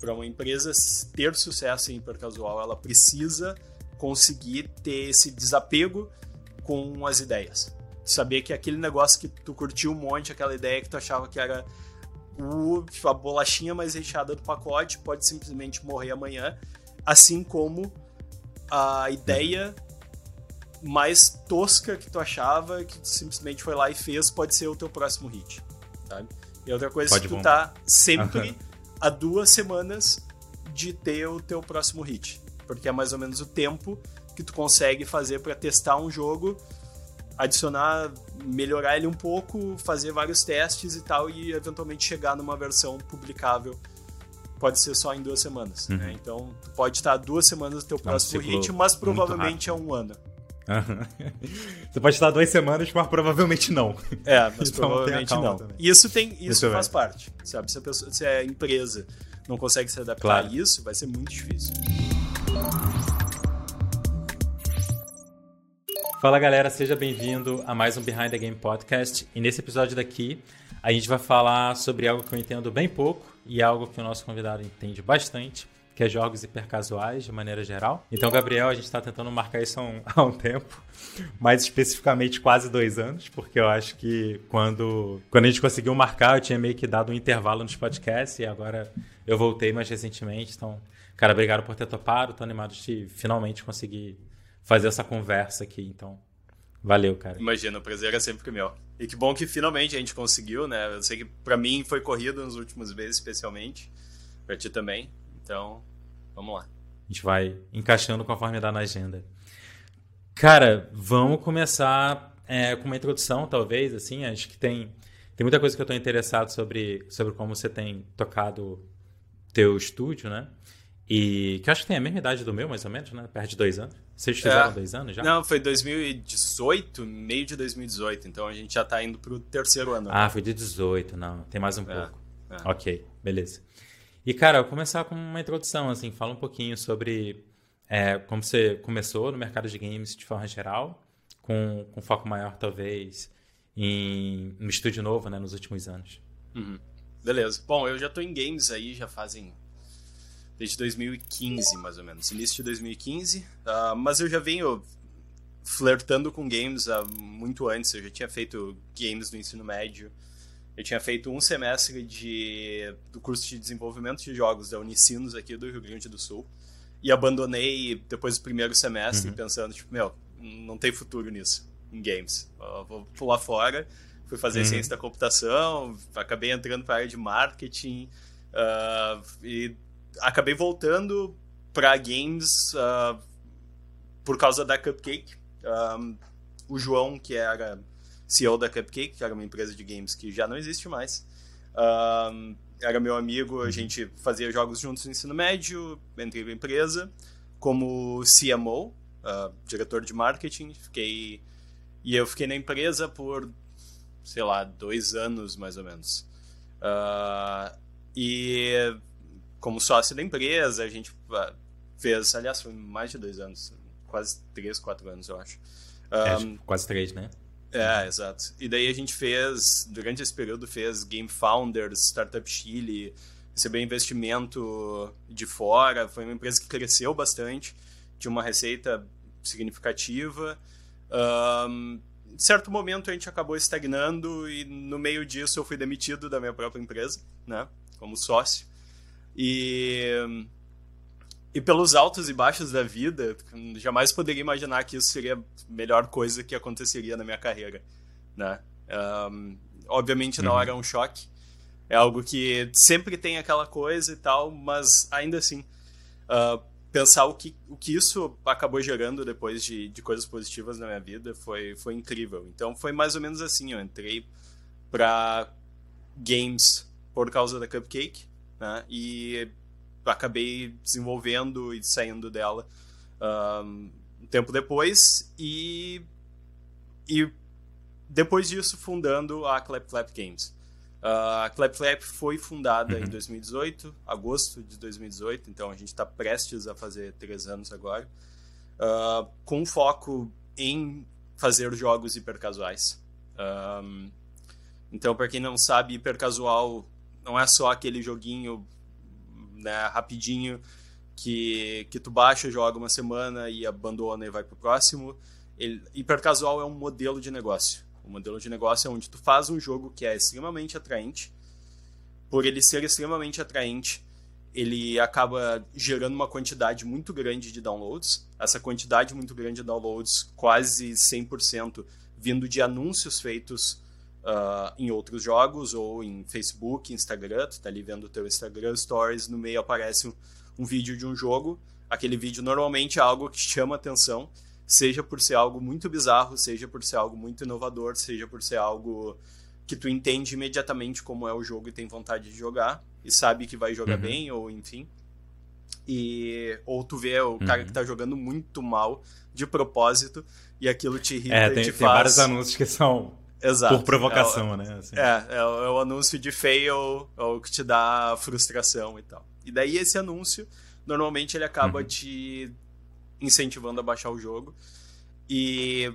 para uma empresa ter sucesso em hipercasual, ela precisa conseguir ter esse desapego com as ideias. Saber que aquele negócio que tu curtiu um monte, aquela ideia que tu achava que era o, a bolachinha mais recheada do pacote, pode simplesmente morrer amanhã, assim como a ideia mais tosca que tu achava, que tu simplesmente foi lá e fez, pode ser o teu próximo hit, sabe? E outra coisa é que tu bombar. tá sempre a duas semanas de ter o teu próximo hit, porque é mais ou menos o tempo que tu consegue fazer para testar um jogo, adicionar, melhorar ele um pouco, fazer vários testes e tal e eventualmente chegar numa versão publicável. Pode ser só em duas semanas, né? uhum. né? Então, tu pode estar duas semanas do teu próximo é um hit, mas provavelmente é um ano. Você pode estar duas semanas, mas provavelmente não. É, mas então, provavelmente não. Também. Isso tem, isso faz parte, sabe? Se a, pessoa, se a empresa não consegue se adaptar claro. a isso, vai ser muito difícil. Fala galera, seja bem-vindo a mais um Behind the Game Podcast. E nesse episódio daqui, a gente vai falar sobre algo que eu entendo bem pouco e algo que o nosso convidado entende bastante, que é jogos hipercasuais de maneira geral. Então, Gabriel, a gente está tentando marcar isso há um, há um, tempo, mais especificamente quase dois anos, porque eu acho que quando, quando a gente conseguiu marcar, eu tinha meio que dado um intervalo nos podcasts e agora eu voltei mais recentemente. Então, cara, obrigado por ter topado. Estou animado de finalmente conseguir fazer essa conversa aqui. Então, valeu, cara. Imagina, o prazer é sempre meu. E que bom que finalmente a gente conseguiu, né? Eu sei que para mim foi corrido nos últimos meses, especialmente. Pra ti também. Então, Vamos lá. A gente vai encaixando conforme dá na agenda. Cara, vamos começar é, com uma introdução, talvez, assim. Acho que tem, tem muita coisa que eu estou interessado sobre, sobre como você tem tocado teu estúdio, né? E que eu acho que tem a mesma idade do meu, mais ou menos, né? Perto de dois anos. Vocês fizeram é. dois anos já? Não, foi 2018, meio de 2018. Então a gente já está indo para o terceiro ano. Ah, foi de 18, não. Tem mais um é. pouco. É. Ok, beleza. E, cara, eu vou começar com uma introdução, assim, fala um pouquinho sobre é, como você começou no mercado de games de forma geral, com, com foco maior, talvez, em, no estúdio novo, né, nos últimos anos. Uhum. Beleza. Bom, eu já estou em games aí já fazem desde 2015, mais ou menos, início de 2015, uh, ah, mas eu já venho flertando com games há muito antes, eu já tinha feito games no ensino médio, eu tinha feito um semestre de, do curso de desenvolvimento de jogos da Unicinos aqui do Rio Grande do Sul e abandonei depois do primeiro semestre uhum. pensando, tipo, meu, não tem futuro nisso, em games. Eu vou pular fora, fui fazer uhum. ciência da computação, acabei entrando para a área de marketing uh, e acabei voltando para games uh, por causa da Cupcake. Um, o João, que era CEO da Cupcake, que era uma empresa de games que já não existe mais. Era meu amigo, a gente fazia jogos juntos no ensino médio, entrei na empresa como CMO, uh, ah, diretor de marketing, fiquei e eu fiquei na empresa por sei lá dois anos mais ou menos. Uh, e como sócio da empresa, a gente uh, fez, aliás, foi mais de dois anos, quase três, quatro anos, eu acho. Um, é, quase três, né? É, exato. E daí a gente fez, durante esse período, fez Game Founders, Startup Chile, recebeu investimento de fora. Foi uma empresa que cresceu bastante, tinha uma receita significativa. Um, em certo momento a gente acabou estagnando e no meio disso eu fui demitido da minha própria empresa, né, como sócio. E e pelos altos e baixos da vida, jamais poderia imaginar que isso seria a melhor coisa que aconteceria na minha carreira, né? Um, obviamente não uhum. era um choque, é algo que sempre tem aquela coisa e tal, mas ainda assim, uh, pensar o que, o que isso acabou gerando depois de, de coisas positivas na minha vida foi, foi incrível. Então foi mais ou menos assim, eu entrei para games por causa da Cupcake, né? E acabei desenvolvendo e saindo dela um, um tempo depois e, e depois disso fundando a Clap Clap Games. Uh, a Clap Clap foi fundada uhum. em 2018, agosto de 2018, então a gente está prestes a fazer três anos agora, uh, com foco em fazer jogos hipercasuais. Um, então, para quem não sabe, hipercasual não é só aquele joguinho né, rapidinho que, que tu baixa, joga uma semana e abandona e vai pro próximo. Ele, hipercasual é um modelo de negócio. O modelo de negócio é onde tu faz um jogo que é extremamente atraente. Por ele ser extremamente atraente, ele acaba gerando uma quantidade muito grande de downloads. Essa quantidade muito grande de downloads, quase 100%, vindo de anúncios feitos uh, em outros jogos ou em Facebook, Instagram. Tu tá ali vendo o teu Instagram Stories, no meio aparece um, um vídeo de um jogo. Aquele vídeo normalmente é algo que chama atenção, seja por ser algo muito bizarro, seja por ser algo muito inovador, seja por ser algo que tu entende imediatamente como é o jogo e tem vontade de jogar e sabe que vai jogar uhum. bem ou enfim. E ou tu vê o uhum. cara que tá jogando muito mal de propósito e aquilo te irrita é, tem, e te tem faz... vários anúncios que são Exato. por provocação, é, né? Assim. É, é, é, o anúncio de fail, é o que te dá frustração e tal. E daí esse anúncio, normalmente ele acaba uhum. te incentivando a baixar o jogo. E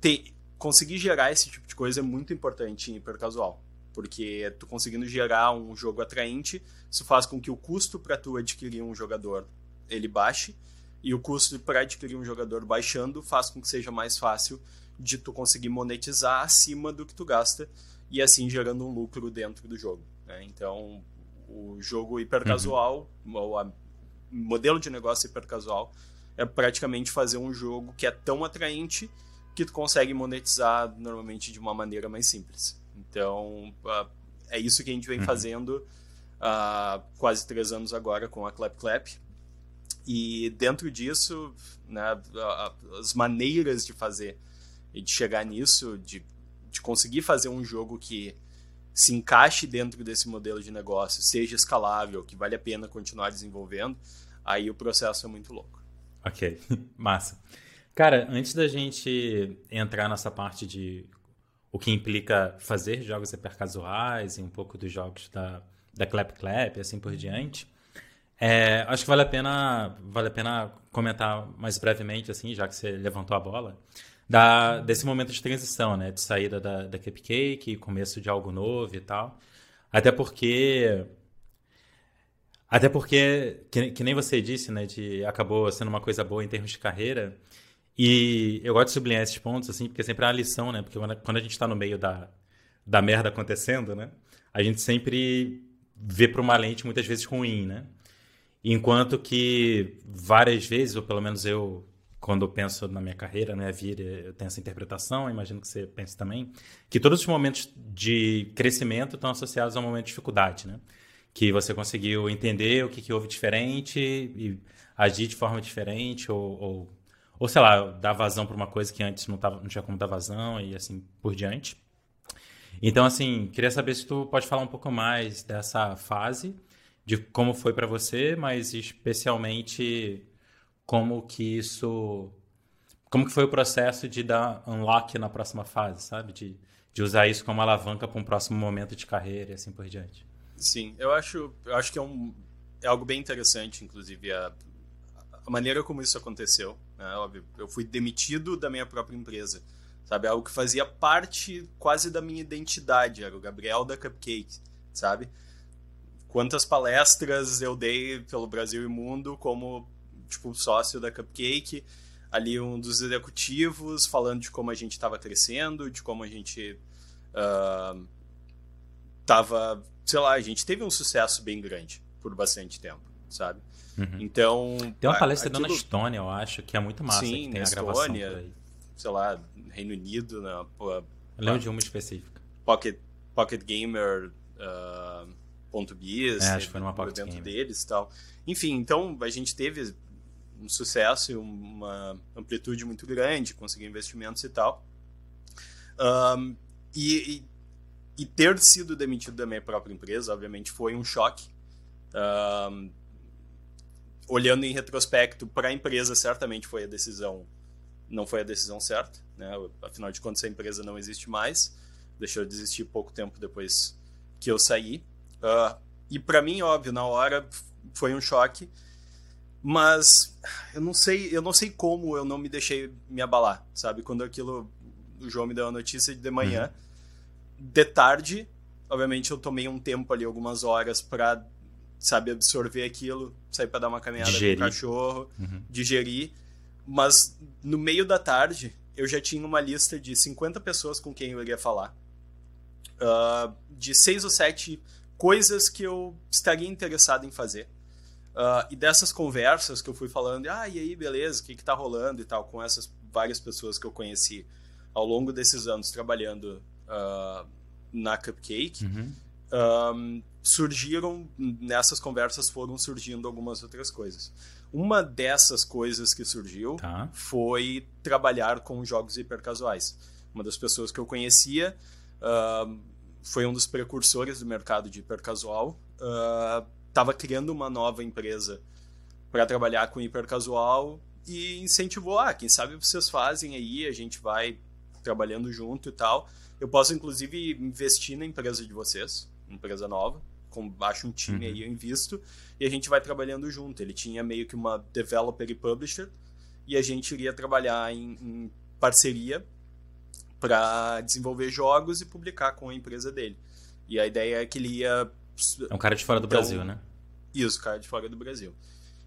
ter, conseguir gerar esse tipo de coisa é muito importante em hipercasual. Porque tu conseguindo gerar um jogo atraente, isso faz com que o custo para tu adquirir um jogador ele baixe. E o custo para adquirir um jogador baixando faz com que seja mais fácil de tu conseguir monetizar acima do que tu gasta e assim gerando um lucro dentro do jogo. Né? Então, o jogo hipercasual, uhum. o modelo de negócio hipercasual, é praticamente fazer um jogo que é tão atraente que tu consegue monetizar normalmente de uma maneira mais simples. Então, uh, é isso que a gente vem uhum. fazendo há uh, quase três anos agora com a Clap Clap. E dentro disso, né, as maneiras de fazer e de chegar nisso, de, de conseguir fazer um jogo que se encaixe dentro desse modelo de negócio, seja escalável, que vale a pena continuar desenvolvendo, aí o processo é muito louco. Ok, massa. Cara, antes da gente entrar nessa parte de o que implica fazer jogos hipercasuais e um pouco dos jogos da, da Clap Clap e assim por diante, é, acho que vale a pena vale a pena comentar mais brevemente, assim, já que você levantou a bola, da, desse momento de transição, né? De saída da, da Cupcake, começo de algo novo e tal. Até porque. Até porque, que, que, nem você disse, né? De, acabou sendo uma coisa boa em termos de carreira. E eu gosto de sublinhar esses pontos, assim, porque sempre é uma lição, né? Porque quando a gente está no meio da, da merda acontecendo, né? A gente sempre vê para uma lente muitas vezes ruim, né? Enquanto que várias vezes, ou pelo menos eu quando eu penso na minha carreira, na minha vida, eu tenho essa interpretação, imagino que você pense também, que todos os momentos de crescimento estão associados a um momento de dificuldade, né? Que você conseguiu entender o que, que houve diferente e agir de forma diferente ou, ou, ou sei lá, dar vazão para uma coisa que antes não, tava, não tinha como dar vazão e assim por diante. Então, assim, queria saber se tu pode falar um pouco mais dessa fase, de como foi para você, mas especialmente como que isso. Como que foi o processo de dar unlock na próxima fase, sabe? De, de usar isso como alavanca para um próximo momento de carreira e assim por diante. Sim, eu acho, eu acho que é, um, é algo bem interessante, inclusive, a, a maneira como isso aconteceu. Né? Óbvio, eu fui demitido da minha própria empresa, sabe? Algo que fazia parte quase da minha identidade, era o Gabriel da Cupcake, sabe? Quantas palestras eu dei pelo Brasil e mundo como tipo, sócio da Cupcake, ali um dos executivos falando de como a gente estava crescendo, de como a gente uh, tava, sei lá, a gente teve um sucesso bem grande por bastante tempo, sabe? Uhum. Então. Tem uma palestra aquilo... na Estônia, eu acho, que é muito massa. Sim, que tem na Estônia, sei lá, Reino Unido, né? Pô, eu lembro de uma específica. Pocket, Pocket Gamer. Uh, ponto biz, é, acho que foi numa Gamer. deles e tal. Enfim, então a gente teve um sucesso e uma amplitude muito grande, conseguir investimentos e tal. Um, e, e, e, ter sido demitido da minha própria empresa, obviamente, foi um choque. Um, olhando em retrospecto para a empresa, certamente foi a decisão, não foi a decisão certa, né? Afinal de contas, a empresa não existe mais, deixou de existir pouco tempo depois que eu saí. Uh, e para mim, óbvio, na hora foi um choque mas eu não sei, eu não sei como eu não me deixei me abalar, sabe? Quando aquilo o João me deu a notícia de manhã, uhum. de tarde, obviamente eu tomei um tempo ali, algumas horas para sabe absorver aquilo, sair para dar uma caminhada digerir. com o cachorro, uhum. digerir. Mas no meio da tarde, eu já tinha uma lista de 50 pessoas com quem eu iria falar. Uh, de seis ou sete coisas que eu estaria interessado em fazer. Uh, e dessas conversas que eu fui falando, ah, e aí, beleza, o que, que tá rolando e tal, com essas várias pessoas que eu conheci ao longo desses anos trabalhando uh, na Cupcake, uhum. um, surgiram, nessas conversas foram surgindo algumas outras coisas. Uma dessas coisas que surgiu tá. foi trabalhar com jogos hipercasuais. Uma das pessoas que eu conhecia uh, foi um dos precursores do mercado de hipercasual. Estava criando uma nova empresa para trabalhar com hipercasual e incentivou, ah, quem sabe vocês fazem aí, a gente vai trabalhando junto e tal. Eu posso, inclusive, investir na empresa de vocês, empresa nova, com, baixo um time uhum. aí, eu invisto, e a gente vai trabalhando junto. Ele tinha meio que uma developer e publisher, e a gente iria trabalhar em, em parceria para desenvolver jogos e publicar com a empresa dele. E a ideia é que ele ia. É um cara de fora do então, Brasil, né? Isso, cara de fora do Brasil.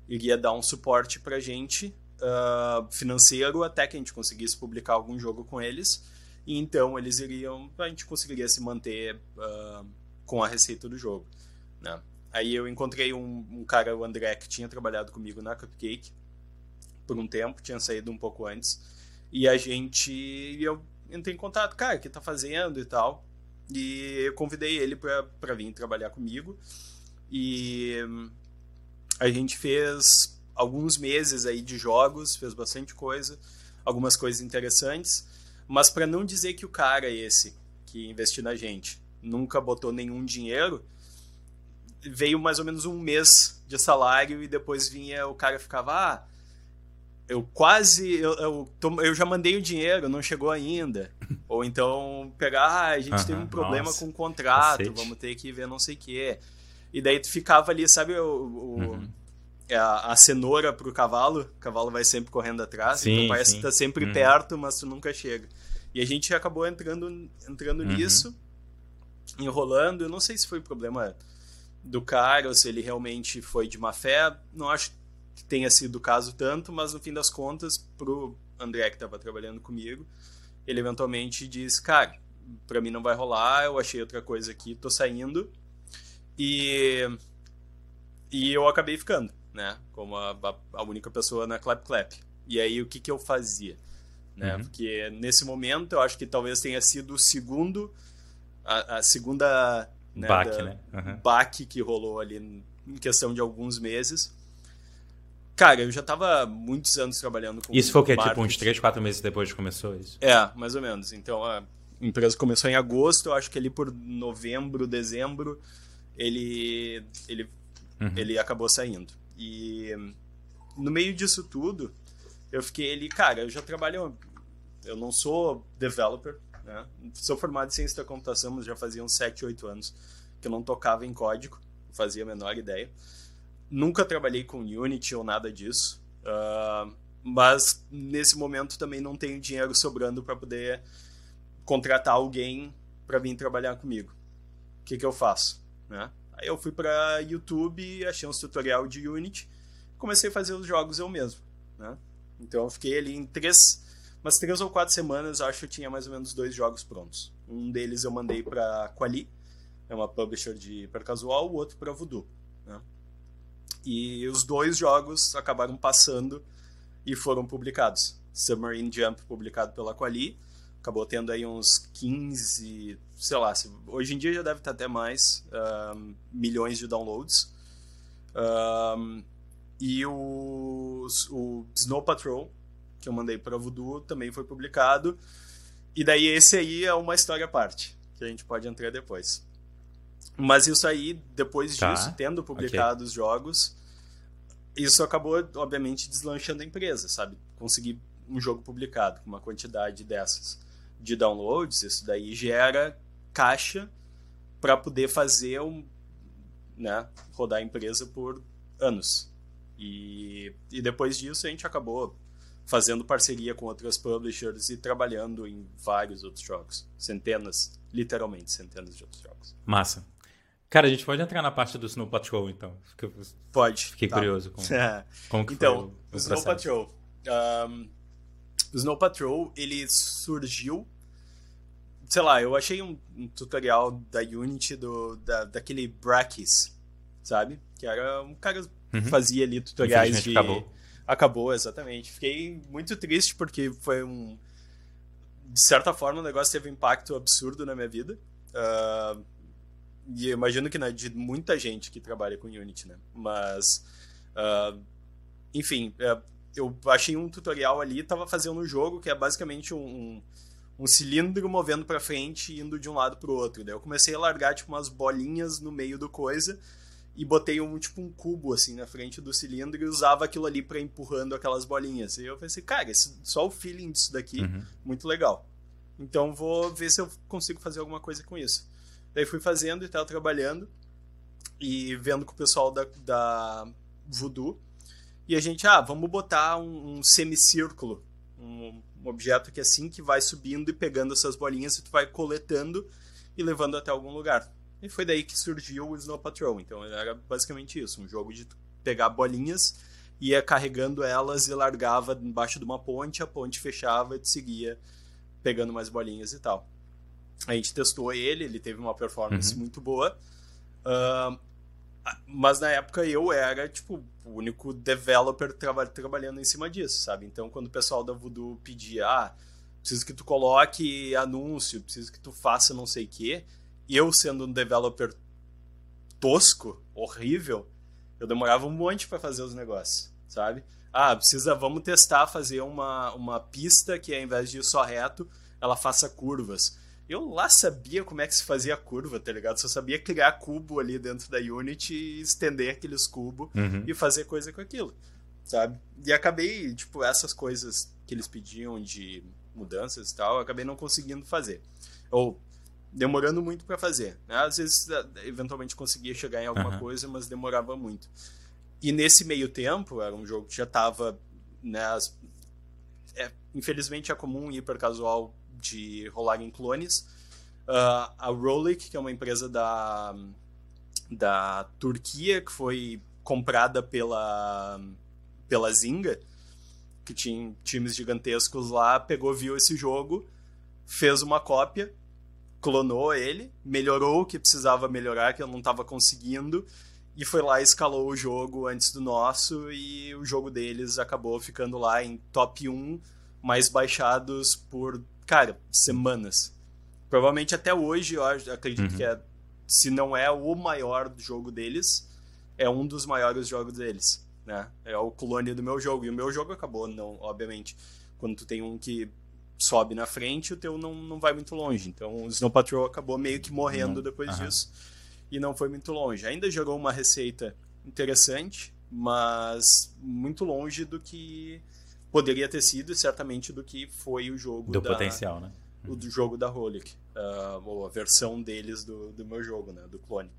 Iria dar um suporte pra gente uh, financeiro até que a gente conseguisse publicar algum jogo com eles. E então eles iriam. A gente conseguiria se manter uh, com a receita do jogo. Né? Aí eu encontrei um, um, cara, o André, que tinha trabalhado comigo na Cupcake por um tempo, tinha saído um pouco antes. E a gente. Eu entrei em contato, cara, o que tá fazendo e tal. E eu convidei ele para vir trabalhar comigo. E a gente fez alguns meses aí de jogos, fez bastante coisa, algumas coisas interessantes, mas para não dizer que o cara esse que investiu na gente nunca botou nenhum dinheiro, veio mais ou menos um mês de salário e depois vinha o cara ficava, ah, eu quase, eu, eu, eu já mandei o dinheiro, não chegou ainda. Ou então pegar, ah, a gente teve um problema nossa, com o contrato, cacete. vamos ter que ver não sei o quê. E daí tu ficava ali, sabe, o, o uhum é a, a cenoura pro cavalo, o cavalo vai sempre correndo atrás, sim, então parece sim. que tá sempre uhum. perto, mas tu nunca chega. E a gente acabou entrando, entrando uhum. nisso, enrolando. Eu não sei se foi problema do cara ou se ele realmente foi de má fé. Não acho que tenha sido o caso tanto, mas no fim das contas, pro André que estava trabalhando comigo, ele eventualmente disse: Cara, para mim não vai rolar, eu achei outra coisa aqui, tô saindo. E, e eu acabei ficando né? Como a, a única pessoa na Clap Clap. E aí o que, que eu fazia? Né? Uhum. Porque nesse momento eu acho que talvez tenha sido o segundo, a, a segunda né, baque, da, né? Uhum. baque que rolou ali em questão de alguns meses. Cara, eu já estava muitos anos trabalhando com Isso foi o quê? Tipo uns 3, 4 meses depois que começou isso? É, mais ou menos. Então a empresa começou em agosto, eu acho que ali por novembro, dezembro, ele, ele, uhum. ele acabou saindo. E no meio disso tudo, eu fiquei ali, cara, eu já trabalho. Eu não sou developer, né? Sou formado em ciência da computação, mas já fazia uns 7, 8 anos que eu não tocava em código, não fazia a menor ideia. Nunca trabalhei com Unity ou nada disso. Uh, mas nesse momento também não tenho dinheiro sobrando para poder contratar alguém para vir trabalhar comigo. O que, que eu faço? Né? Aí eu fui para YouTube, achei um tutorial de Unity, comecei a fazer os jogos eu mesmo, né? Então eu fiquei ali em três, umas três ou quatro semanas, acho que tinha mais ou menos dois jogos prontos. Um deles eu mandei para Quali, é uma publisher de para casual, o outro para Voodoo, né? E os dois jogos acabaram passando e foram publicados. Submarine Jump publicado pela Quali, acabou tendo aí uns 15, sei lá, hoje em dia já deve estar até mais, um, milhões de downloads. Um, e o, o Snow Patrol, que eu mandei para Voodoo, também foi publicado. E daí esse aí é uma história à parte, que a gente pode entrar depois. Mas isso aí, depois tá. disso, tendo publicado okay. os jogos, isso acabou, obviamente, deslanchando a empresa, sabe? Conseguir um jogo publicado com uma quantidade dessas de downloads, isso daí gera caixa para poder fazer um, né, rodar a empresa por anos. E, e depois disso a gente acabou fazendo parceria com outras publishers e trabalhando em vários outros jogos. Centenas, literalmente centenas de outros jogos. Massa. Cara, a gente pode entrar na parte do Snow Patrol, então. pode. Fiquei tá. curioso com como que então, o, o Snow Patrol. Um, o Snow Patrol, ele surgiu sei lá, eu achei um, um tutorial da Unity do, da, daquele Brackis, sabe? Que era um cara que uhum. fazia ali tutoriais de. Acabou. Acabou, exatamente. Fiquei muito triste porque foi um. De certa forma, o negócio teve um impacto absurdo na minha vida. Uh, e imagino que né, de muita gente que trabalha com Unity, né? Mas. Uh, enfim, uh, eu achei um tutorial ali, tava fazendo um jogo que é basicamente um, um um cilindro movendo para frente e indo de um lado pro outro. Daí eu comecei a largar tipo umas bolinhas no meio do coisa e botei um tipo um cubo assim na frente do cilindro e usava aquilo ali para empurrando aquelas bolinhas. E eu pensei, cara, esse, só o feeling disso daqui, uhum. muito legal. Então vou ver se eu consigo fazer alguma coisa com isso. Daí fui fazendo e tava trabalhando e vendo com o pessoal da, da Voodoo. E a gente, ah, vamos botar um, um semicírculo, um, um objeto que é assim que vai subindo e pegando essas bolinhas e tu vai coletando e levando até algum lugar. E foi daí que surgiu o Snow Patrol. Então era basicamente isso, um jogo de pegar bolinhas, ia carregando elas e largava embaixo de uma ponte, a ponte fechava e tu seguia pegando mais bolinhas e tal. A gente testou ele, ele teve uma performance uhum. muito boa. Uh, mas na época eu era, tipo, o único developer traba trabalhando em cima disso, sabe? Então quando o pessoal da Voodoo pedia, ah, preciso que tu coloque anúncio, preciso que tu faça não sei o quê, eu sendo um developer tosco, horrível, eu demorava um monte para fazer os negócios, sabe? Ah, precisa, vamos testar fazer uma, uma pista que ao invés de ir só reto, ela faça curvas eu lá sabia como é que se fazia a curva, tá ligado? Só sabia criar cubo ali dentro da Unity e estender aqueles cubos uhum. e fazer coisa com aquilo, sabe? E acabei, tipo, essas coisas que eles pediam de mudanças e tal, acabei não conseguindo fazer. Ou demorando muito para fazer. Né? Às vezes, eventualmente conseguia chegar em alguma uhum. coisa, mas demorava muito. E nesse meio tempo, era um jogo que já tava, né, as... é, infelizmente é comum hiper casual de rolar em clones. Uh, a Rolik, que é uma empresa da, da Turquia, que foi comprada pela, pela Zynga, que tinha times gigantescos lá, pegou, viu esse jogo, fez uma cópia, clonou ele, melhorou o que precisava melhorar, que eu não estava conseguindo, e foi lá escalou o jogo antes do nosso, e o jogo deles acabou ficando lá em top 1 mais baixados por cara, semanas. Provavelmente até hoje, eu acredito uhum. que é, se não é o maior jogo deles, é um dos maiores jogos deles, né? É o clone do meu jogo. E o meu jogo acabou, não, obviamente. Quando tu tem um que sobe na frente, o teu não, não vai muito longe. Então o Snow Patrol acabou meio que morrendo uhum. depois uhum. disso. E não foi muito longe. Ainda gerou uma receita interessante, mas muito longe do que poderia ter sido certamente do que foi o jogo do da, potencial, né? O do jogo da Holic, uh, ou a versão deles do, do meu jogo, né, do clone.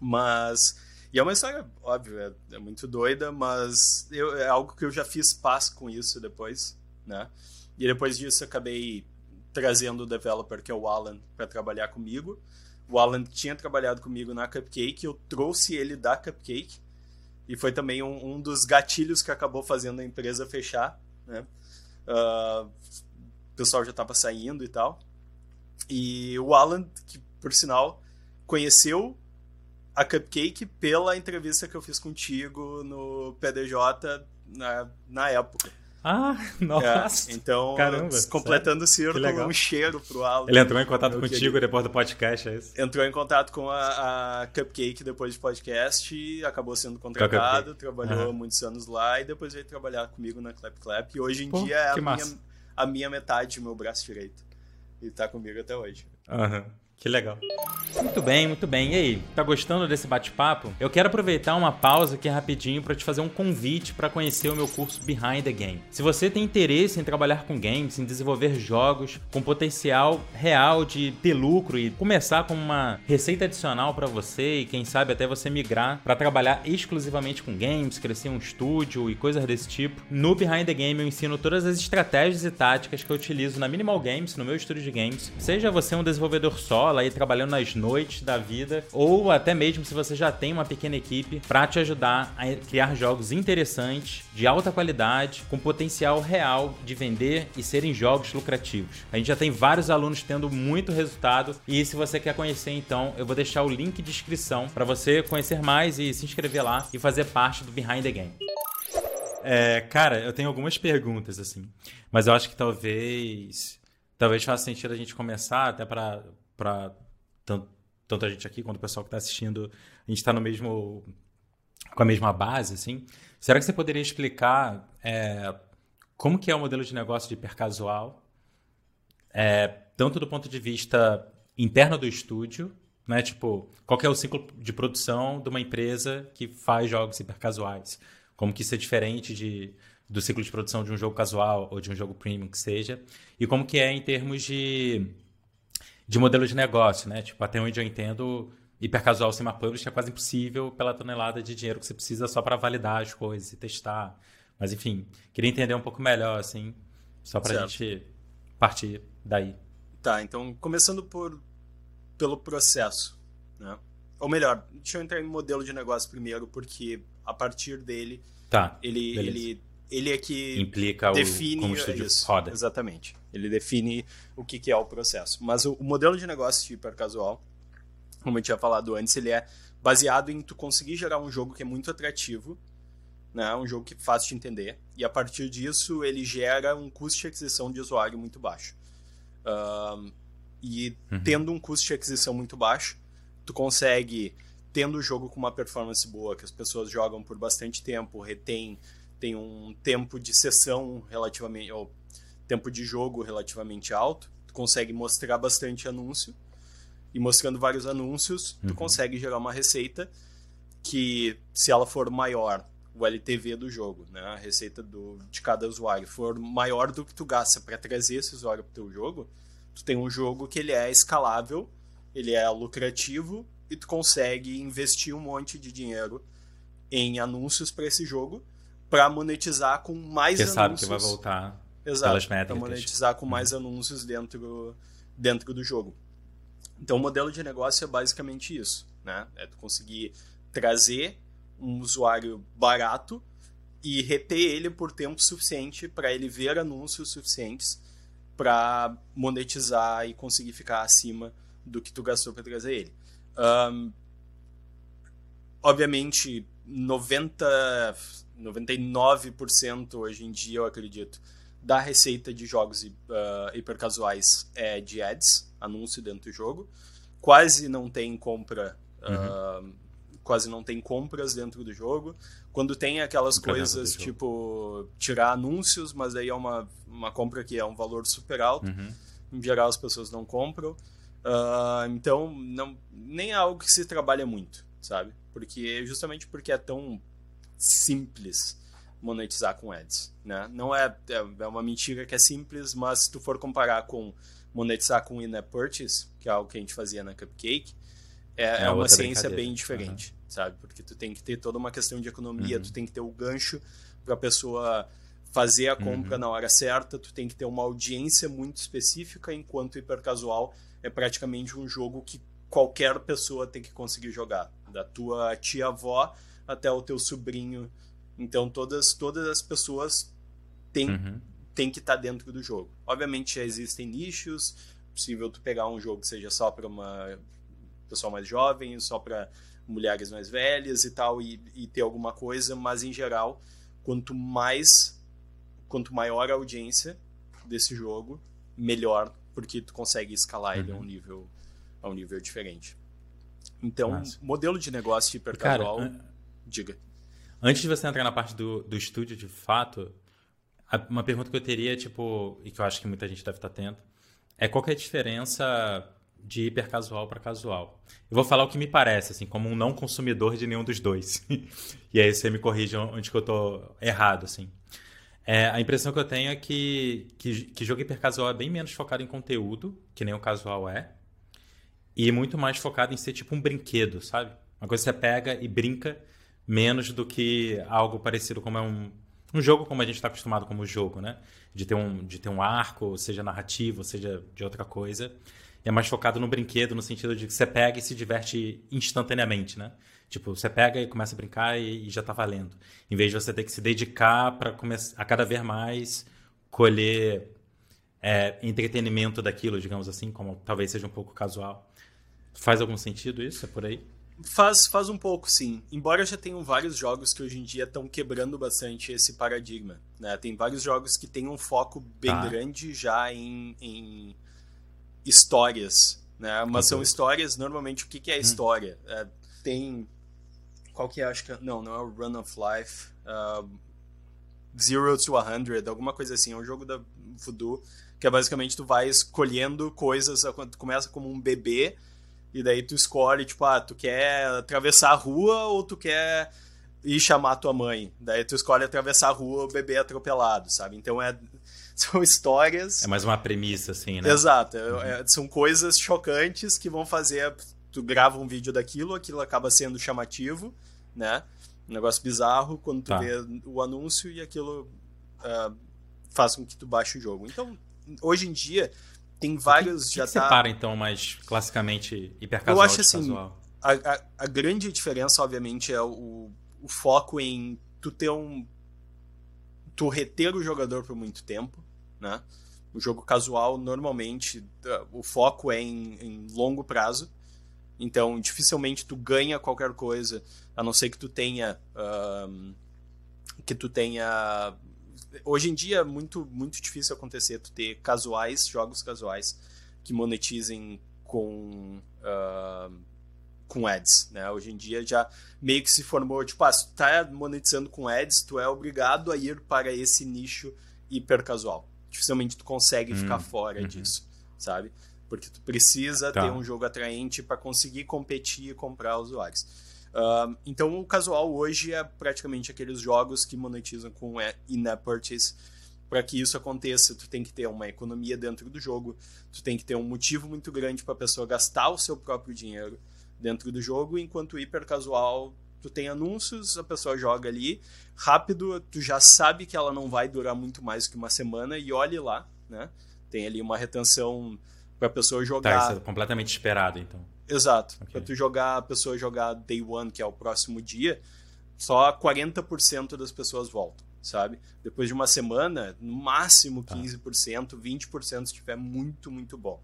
Mas e é uma história óbvio, é, é muito doida, mas eu, é algo que eu já fiz paz com isso depois, né? E depois disso acabei trazendo o developer que é o Alan para trabalhar comigo. O Alan tinha trabalhado comigo na Cupcake, eu trouxe ele da Cupcake e foi também um, um dos gatilhos que acabou fazendo a empresa fechar, né? Uh, o pessoal já estava saindo e tal. E o Alan, que por sinal conheceu a Cupcake pela entrevista que eu fiz contigo no PDJ na, na época. Ah, nossa. É, então, Caramba, completando sério? o círculo, um cheiro pro Alan. Ele entrou em contato contigo depois do podcast, é isso? Entrou em contato com a, a Cupcake depois do podcast, acabou sendo contratado, trabalhou uhum. muitos anos lá e depois veio trabalhar comigo na Clap Clap. E hoje em Pô, dia é a minha, a minha metade, o meu braço direito. E tá comigo até hoje. Aham. Uhum. Que legal. Muito bem, muito bem. E aí, tá gostando desse bate-papo? Eu quero aproveitar uma pausa aqui rapidinho para te fazer um convite para conhecer o meu curso Behind the Game. Se você tem interesse em trabalhar com games, em desenvolver jogos com potencial real de ter lucro e começar com uma receita adicional para você e quem sabe até você migrar para trabalhar exclusivamente com games, crescer um estúdio e coisas desse tipo, no Behind the Game eu ensino todas as estratégias e táticas que eu utilizo na Minimal Games, no meu estúdio de games. Seja você um desenvolvedor só aí trabalhando nas noites da vida, ou até mesmo se você já tem uma pequena equipe para te ajudar a criar jogos interessantes, de alta qualidade, com potencial real de vender e serem jogos lucrativos. A gente já tem vários alunos tendo muito resultado e se você quer conhecer então, eu vou deixar o link de inscrição para você conhecer mais e se inscrever lá e fazer parte do Behind the Game. É, cara, eu tenho algumas perguntas assim, mas eu acho que talvez talvez faça sentido a gente começar até para tanto, tanto a gente aqui quanto o pessoal que está assistindo, a gente está no mesmo com a mesma base, assim. Será que você poderia explicar é, como que é o modelo de negócio de hipercasual, é, tanto do ponto de vista interno do estúdio, né? Tipo, qual é o ciclo de produção de uma empresa que faz jogos hipercasuais? Como que isso é diferente de, do ciclo de produção de um jogo casual ou de um jogo premium que seja? E como que é em termos de, de modelo de negócio, né? Tipo, até onde eu entendo, hipercasual sem uma publish é quase impossível pela tonelada de dinheiro que você precisa só para validar as coisas e testar. Mas enfim, queria entender um pouco melhor, assim, só para a gente partir daí. Tá, então começando por pelo processo, né? Ou melhor, deixa eu entrar em modelo de negócio primeiro, porque a partir dele, tá, ele, ele, ele é que implica define o, como o estúdio isso, roda. Exatamente. Ele define o que, que é o processo. Mas o, o modelo de negócio de hipercasual, como eu tinha falado antes, ele é baseado em tu conseguir gerar um jogo que é muito atrativo, né? Um jogo que é faz te entender. E a partir disso, ele gera um custo de aquisição de usuário muito baixo. Uh, e uhum. tendo um custo de aquisição muito baixo, tu consegue, tendo o jogo com uma performance boa, que as pessoas jogam por bastante tempo, retém, tem um tempo de sessão relativamente, ou tempo de jogo relativamente alto, tu consegue mostrar bastante anúncio, e mostrando vários anúncios, uhum. tu consegue gerar uma receita que, se ela for maior, o LTV do jogo, né, a receita do, de cada usuário, for maior do que tu gasta para trazer esse usuário para o teu jogo, tu tem um jogo que ele é escalável, ele é lucrativo e tu consegue investir um monte de dinheiro em anúncios para esse jogo para monetizar com mais Você anúncios. sabe que vai voltar Exato, para monetizar com mais uhum. anúncios dentro, dentro do jogo. Então o modelo de negócio é basicamente isso, né? É tu conseguir trazer um usuário barato e reter ele por tempo suficiente para ele ver anúncios suficientes para monetizar e conseguir ficar acima do que tu gastou para trazer ele. Um, obviamente, 90, 99% hoje em dia, eu acredito, da receita de jogos uh, hipercasuais é de ads, anúncio dentro do jogo. Quase não tem compra uhum. uh, quase não tem compras dentro do jogo. Quando tem aquelas compra coisas tipo tirar anúncios, mas aí é uma, uma compra que é um valor super alto, uhum. em geral as pessoas não compram. Uh, então, não, nem é algo que se trabalha muito, sabe? Porque justamente porque é tão simples monetizar com ads, né? Não é, é, é uma mentira que é simples, mas se tu for comparar com monetizar com in-app purchase, que é algo que a gente fazia na Cupcake, é, é, é uma ciência bem diferente, uhum. sabe? Porque tu tem que ter toda uma questão de economia, uhum. tu tem que ter o gancho para a pessoa fazer a compra uhum. na hora certa, tu tem que ter uma audiência muito específica, enquanto o hipercasual é praticamente um jogo que qualquer pessoa tem que conseguir jogar, da tua tia-avó até o teu sobrinho. Então todas todas as pessoas têm, uhum. têm que estar tá dentro do jogo. Obviamente já existem nichos, possível tu pegar um jogo que seja só para uma pessoal mais jovem, só para mulheres mais velhas e tal, e, e, ter alguma coisa, mas em geral, quanto mais, quanto maior a audiência desse jogo, melhor, porque tu consegue escalar uhum. ele a um uhum. nível, a um nível diferente. Então, Nossa. modelo de negócio hipercasual, Cara, diga. Antes de você entrar na parte do, do estúdio, de fato, uma pergunta que eu teria, tipo, e que eu acho que muita gente deve estar atento, é qual é a diferença de hipercasual para casual. Eu vou falar o que me parece, assim, como um não consumidor de nenhum dos dois. e aí você me corrige onde que eu tô errado, assim. É, a impressão que eu tenho é que, que, que jogo hipercasual é bem menos focado em conteúdo, que nem o casual é, e muito mais focado em ser tipo um brinquedo, sabe? Uma coisa que você pega e brinca menos do que algo parecido como é um, um jogo como a gente está acostumado como jogo, né? De ter, um, de ter um arco, seja narrativo, seja de outra coisa. é mais focado no brinquedo, no sentido de que você pega e se diverte instantaneamente, né? Tipo, você pega e começa a brincar e, e já tá valendo. Em vez de você ter que se dedicar para a cada vez mais colher é, entretenimento daquilo, digamos assim, como talvez seja um pouco casual. Faz algum sentido isso? É por aí? Faz, faz um pouco, sim. Embora já tenham vários jogos que hoje em dia estão quebrando bastante esse paradigma. Né? Tem vários jogos que têm um foco bem tá. grande já em, em histórias. Né? Mas são histórias, normalmente, o que, que é hum. história? É, tem. Qual que é? Acho que. Não, não é o Run of Life. Uh, Zero to 100, alguma coisa assim. É um jogo da Voodoo que é basicamente tu vai escolhendo coisas. Tu começa como um bebê e daí tu escolhe, tipo, ah, tu quer atravessar a rua ou tu quer ir chamar tua mãe. Daí tu escolhe atravessar a rua o bebê atropelado, sabe? Então é são histórias. É mais uma premissa, assim, né? Exato. É, uhum. É, são coisas chocantes que vão fazer. Tu grava um vídeo daquilo, aquilo acaba sendo chamativo, né? Um negócio bizarro quando tu tá. vê o anúncio e aquilo uh, faz com que tu baixe o jogo. Então, hoje em dia, tem vários. O que, já que tá... separa, então, mais classicamente hipercasual? Eu acho assim. A, a, a, grande diferença, obviamente, é o, o foco em tu ter um. Tu reter o jogador por muito tempo, né? O jogo casual, normalmente, o foco é em, em longo prazo. Então, dificilmente tu ganha qualquer coisa, a não ser que tu tenha. Um, que tu tenha hoje em dia é muito, muito difícil acontecer tu ter casuais, jogos casuais que monetizem com uh, com ads, né? Hoje em dia já meio que se formou, tipo, ah, se tu tá monetizando com ads, tu é obrigado a ir para esse nicho hiper casual. Dificilmente tu consegue hum, ficar fora uhum. disso, sabe? Porque tu precisa tá. ter um jogo atraente para conseguir competir e comprar usuários. Uh, então, o casual hoje é praticamente aqueles jogos que monetizam com in-app purchase. Para que isso aconteça, tu tem que ter uma economia dentro do jogo, tu tem que ter um motivo muito grande para a pessoa gastar o seu próprio dinheiro dentro do jogo, enquanto o hiper casual tu tem anúncios, a pessoa joga ali, rápido, tu já sabe que ela não vai durar muito mais que uma semana e olhe lá, né? Tem ali uma retenção para a pessoa jogar. Tá, isso é completamente esperado, então. Exato. Okay. Pra tu jogar, a pessoa jogar day one, que é o próximo dia, só 40% das pessoas voltam, sabe? Depois de uma semana, no máximo 15%, tá. 20% se estiver muito, muito bom.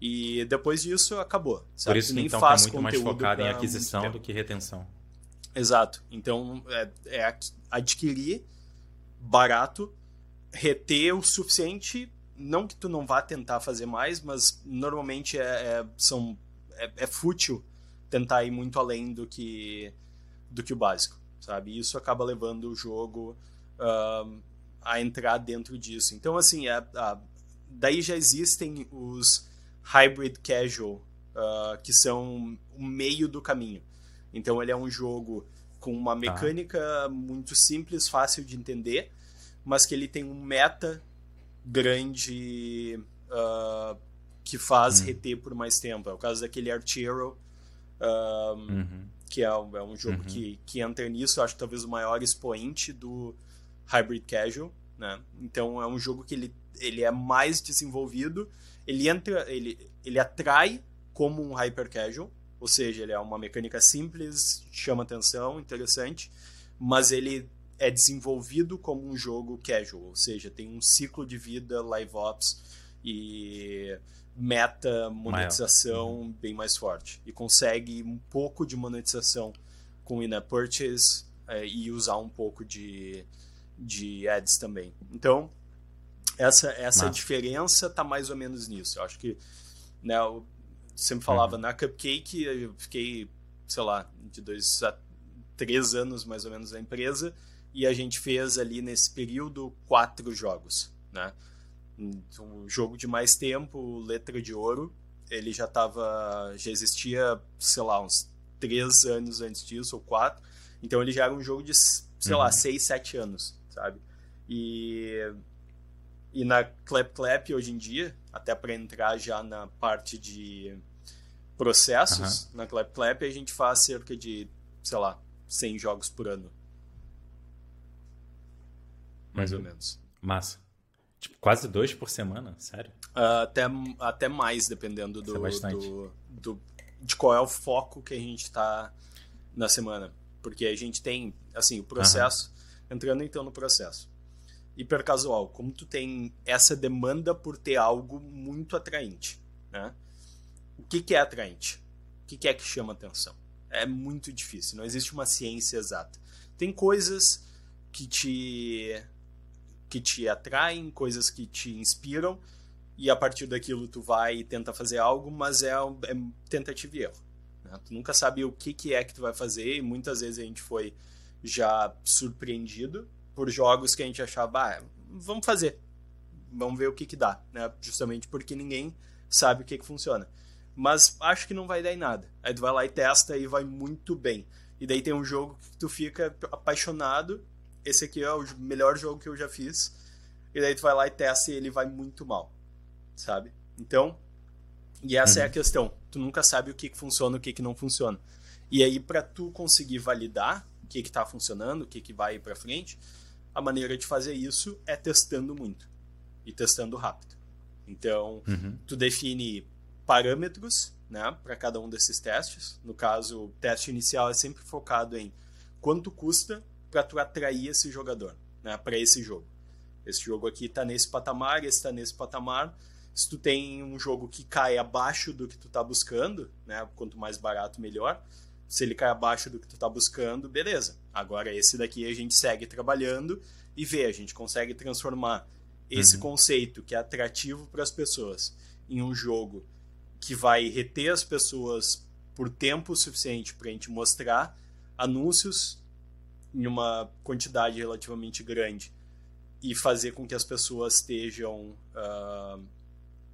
E depois disso, acabou. Sabe? Por isso, nem então, faz tá muito mais focado em aquisição do que retenção. Exato. Então, é, é adquirir barato, reter o suficiente não que tu não vá tentar fazer mais, mas normalmente é, é são é, é, fútil tentar ir muito além do que do que o básico, sabe? E isso acaba levando o jogo uh, a entrar dentro disso. Então, assim, é, daí já existem os hybrid casual, uh, que são o meio do caminho. Então, ele é um jogo com uma tá. mecânica tá. muito simples, fácil de entender, mas que ele tem um meta grande uh, que faz uhum. reter por mais tempo. É o caso daquele Archero, um, uhum. que é, é, um jogo uhum. que, que entra nisso. Eu acho que talvez o maior expoente do Hybrid Casual. Né? Então é um jogo que ele, ele é mais desenvolvido. Ele entra, ele, ele atrai como um Hyper Casual, ou seja, ele é uma mecânica simples, chama atenção, interessante, mas ele é desenvolvido como um jogo casual, ou seja, tem um ciclo de vida live ops e meta monetização uhum. bem mais forte e consegue um pouco de monetização com in-app purchase é, e usar um pouco de, de ads também. Então, essa, essa diferença tá mais ou menos nisso. Eu acho que, né, eu sempre falava, uhum. na Cupcake eu fiquei, sei lá, de dois a três anos mais ou menos na empresa e a gente fez ali nesse período quatro jogos, né? Um jogo de mais tempo, Letra de Ouro, ele já estava, já existia, sei lá, uns três anos antes disso, ou quatro. Então ele já era um jogo de, sei uhum. lá, seis, sete anos, sabe? E, e na Clap Clap hoje em dia, até para entrar já na parte de processos, uhum. na Clap Clap a gente faz cerca de, sei lá, 100 jogos por ano. Mais uhum. ou menos. Massa. Tipo, quase dois por semana? Sério? Uh, até, até mais, dependendo do, é do, do, de qual é o foco que a gente está na semana. Porque a gente tem, assim, o processo. Uhum. Entrando então no processo. Hipercasual, como tu tem essa demanda por ter algo muito atraente, né? O que, que é atraente? O que, que é que chama atenção? É muito difícil, não existe uma ciência exata. Tem coisas que te que te atraem, coisas que te inspiram, e a partir daquilo tu vai e tenta fazer algo, mas é, é tentativa e erro. Né? Tu nunca sabe o que, que é que tu vai fazer, e muitas vezes a gente foi já surpreendido por jogos que a gente achava, ah, vamos fazer, vamos ver o que, que dá, né? justamente porque ninguém sabe o que, que funciona. Mas acho que não vai dar em nada. Aí tu vai lá e testa e vai muito bem. E daí tem um jogo que tu fica apaixonado esse aqui é o melhor jogo que eu já fiz. E daí tu vai lá e testa e ele vai muito mal, sabe? Então, e essa uhum. é a uhum. questão. Tu nunca sabe o que, que funciona e o que, que não funciona. E aí, para tu conseguir validar o que, que tá funcionando, o que, que vai para frente, a maneira de fazer isso é testando muito e testando rápido. Então, uhum. tu define parâmetros né, para cada um desses testes. No caso, o teste inicial é sempre focado em quanto custa para tu atrair esse jogador, né, para esse jogo. Esse jogo aqui está nesse patamar, esse está nesse patamar. Se tu tem um jogo que cai abaixo do que tu está buscando, né, quanto mais barato melhor. Se ele cai abaixo do que tu está buscando, beleza. Agora esse daqui a gente segue trabalhando e vê, a gente consegue transformar esse uhum. conceito que é atrativo para as pessoas em um jogo que vai reter as pessoas por tempo suficiente para a gente mostrar anúncios em uma quantidade relativamente grande e fazer com que as pessoas estejam uh,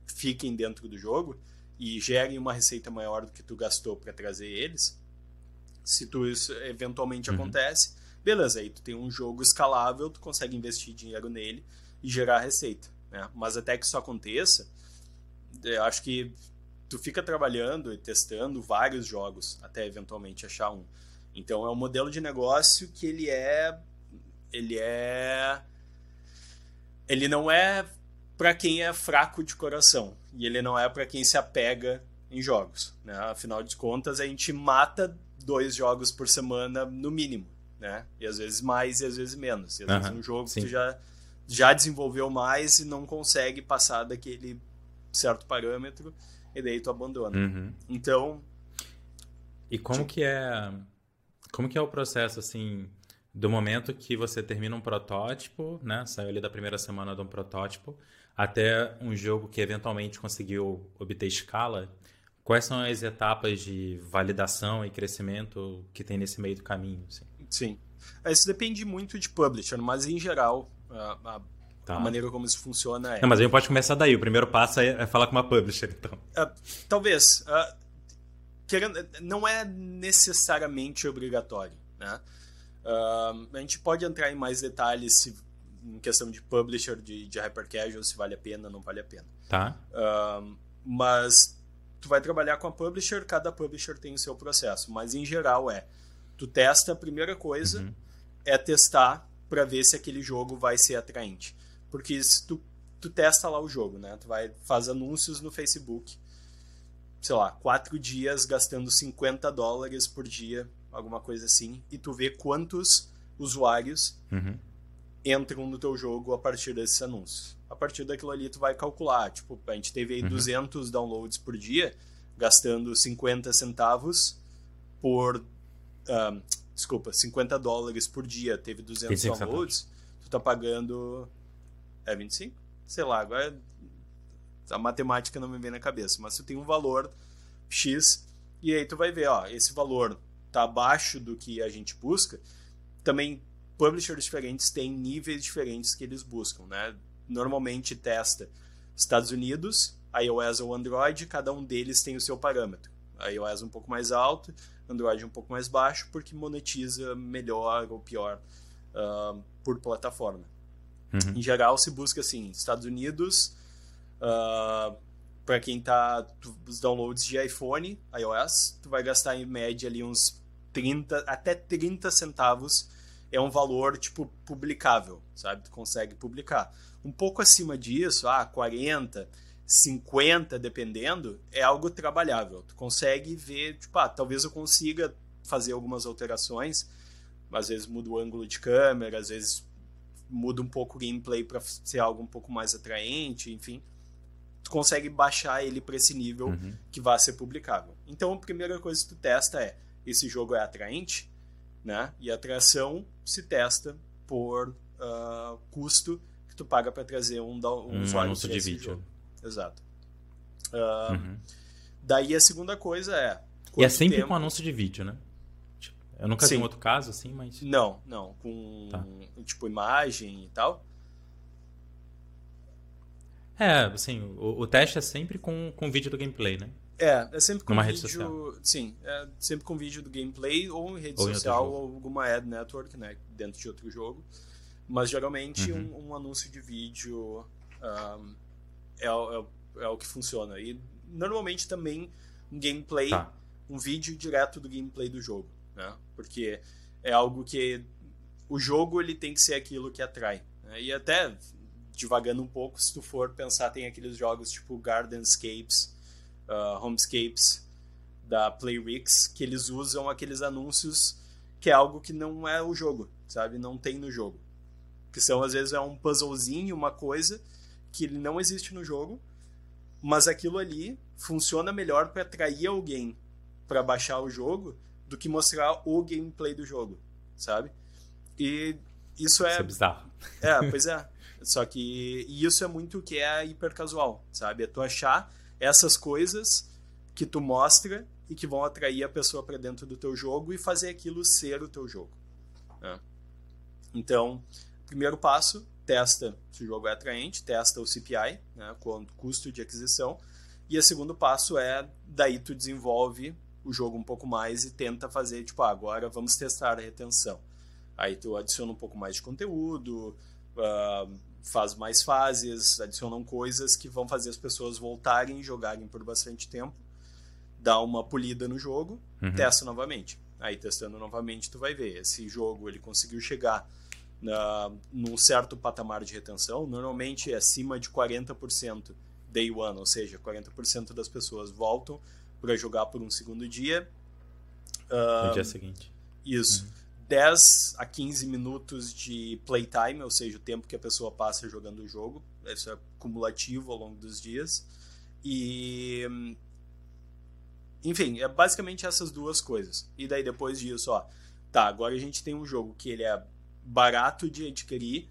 fiquem dentro do jogo e gerem uma receita maior do que tu gastou para trazer eles se tu isso eventualmente uhum. acontece beleza aí tu tem um jogo escalável tu consegue investir dinheiro nele e gerar receita né? mas até que isso aconteça eu acho que tu fica trabalhando e testando vários jogos até eventualmente achar um então é um modelo de negócio que ele é ele é ele não é para quem é fraco de coração e ele não é para quem se apega em jogos, né? Afinal de contas, a gente mata dois jogos por semana no mínimo, né? E às vezes mais e às vezes menos. E às vezes um jogo sim. que tu já já desenvolveu mais e não consegue passar daquele certo parâmetro e daí tu abandona. Uhum. Então, e como tipo, que é como que é o processo, assim, do momento que você termina um protótipo, né? Saiu ali da primeira semana de um protótipo, até um jogo que eventualmente conseguiu obter escala. Quais são as etapas de validação e crescimento que tem nesse meio do caminho? Assim? Sim. Isso depende muito de publisher, mas em geral, a, a, tá. a maneira como isso funciona é. Não, mas a gente pode começar daí. O primeiro passo é, é falar com uma publisher, então. Uh, talvez. Uh, querendo, não é necessariamente obrigatório, né? Uh, a gente pode entrar em mais detalhes se, em questão de publisher de, de se vale a pena ou não vale a pena. Tá. Uh, mas tu vai trabalhar com a publisher, cada publisher tem o seu processo, mas em geral é tu testa a primeira coisa uhum. é testar para ver se aquele jogo vai ser atraente, porque se tu tu testa lá o jogo, né? Tu vai faz anúncios no Facebook sei lá, quatro dias gastando 50 dólares por dia, alguma coisa assim, e tu vê quantos usuários uhum. entram no teu jogo a partir desses anúncios. A partir daquilo ali tu vai calcular, tipo, a gente teve aí uhum. 200 downloads por dia, gastando 50 centavos por... Desculpa, 50 dólares por dia, teve 200 downloads, tu tá pagando... É 25? Sei lá, agora a matemática não me vem na cabeça, mas tu tem um valor X e aí tu vai ver, ó, esse valor tá abaixo do que a gente busca. Também publishers diferentes têm níveis diferentes que eles buscam, né? Normalmente testa Estados Unidos, iOS ou Android, cada um deles tem o seu parâmetro. iOS um pouco mais alto, Android um pouco mais baixo, porque monetiza melhor ou pior uh, por plataforma. Uhum. Em geral, se busca assim, Estados Unidos, Uh, ah, para quem tá os downloads de iPhone, iOS, tu vai gastar em média ali uns 30 até 30 centavos é um valor, tipo, publicável, sabe? Tu consegue publicar. Um pouco acima disso, ah, 40, 50, dependendo, é algo trabalhável. Tu consegue ver, tipo, ah, talvez eu consiga fazer algumas alterações, às vezes muda o ângulo de câmera, às vezes muda um pouco o gameplay para ser algo um pouco mais atraente, enfim. Consegue baixar ele para esse nível uhum. que vai ser publicável. Então, a primeira coisa que tu testa é: esse jogo é atraente? Né? E a atração se testa por uh, custo que tu paga para trazer um, um, um usuário anúncio de vídeo. Jogo. Exato. Uh, uhum. Daí a segunda coisa é. E é sempre tempo... com anúncio de vídeo, né? Eu nunca Sim. vi um outro caso assim, mas. Não, não. Com tá. tipo imagem e tal. É, assim, o, o, teste é sempre com, com vídeo do gameplay, né? É, é sempre com Numa vídeo. Rede social. Sim, é sempre com vídeo do gameplay ou em rede ou social ou alguma ad network, né? Dentro de outro jogo. Mas geralmente uhum. um, um, anúncio de vídeo um, é, é, é, o que funciona. E normalmente também um gameplay, tá. um vídeo direto do gameplay do jogo né? Porque é algo que o jogo ele tem que ser aquilo que atrai. Né? E até divagando um pouco, se tu for pensar, tem aqueles jogos tipo Gardenscapes, uh, Homescapes da Playrix, que eles usam aqueles anúncios que é algo que não é o jogo, sabe? Não tem no jogo. Que são, às vezes, é um puzzlezinho, uma coisa que não existe no jogo, mas aquilo ali funciona melhor para atrair alguém para baixar o jogo do que mostrar o gameplay do jogo, sabe? E isso é. Isso é bizarro. É, pois é. Só que isso é muito o que é hiper casual, sabe? É tu achar essas coisas que tu mostra e que vão atrair a pessoa para dentro do teu jogo e fazer aquilo ser o teu jogo. Né? Então, primeiro passo, testa se o jogo é atraente, testa o CPI, né, quanto custo de aquisição, e o segundo passo é daí tu desenvolve o jogo um pouco mais e tenta fazer, tipo, ah, agora vamos testar a retenção. Aí tu adiciona um pouco mais de conteúdo, uh, faz mais fases, adicionam coisas que vão fazer as pessoas voltarem e jogarem por bastante tempo, dá uma polida no jogo, uhum. testa novamente. Aí testando novamente tu vai ver, esse jogo ele conseguiu chegar na, num certo patamar de retenção, normalmente é acima de 40% day one, ou seja, 40% das pessoas voltam para jogar por um segundo dia. Uh, no dia seguinte. Isso. Uhum. 10 a 15 minutos de playtime, ou seja, o tempo que a pessoa passa jogando o jogo. Isso é cumulativo ao longo dos dias. E. Enfim, é basicamente essas duas coisas. E daí depois disso, ó. Tá, agora a gente tem um jogo que ele é barato de adquirir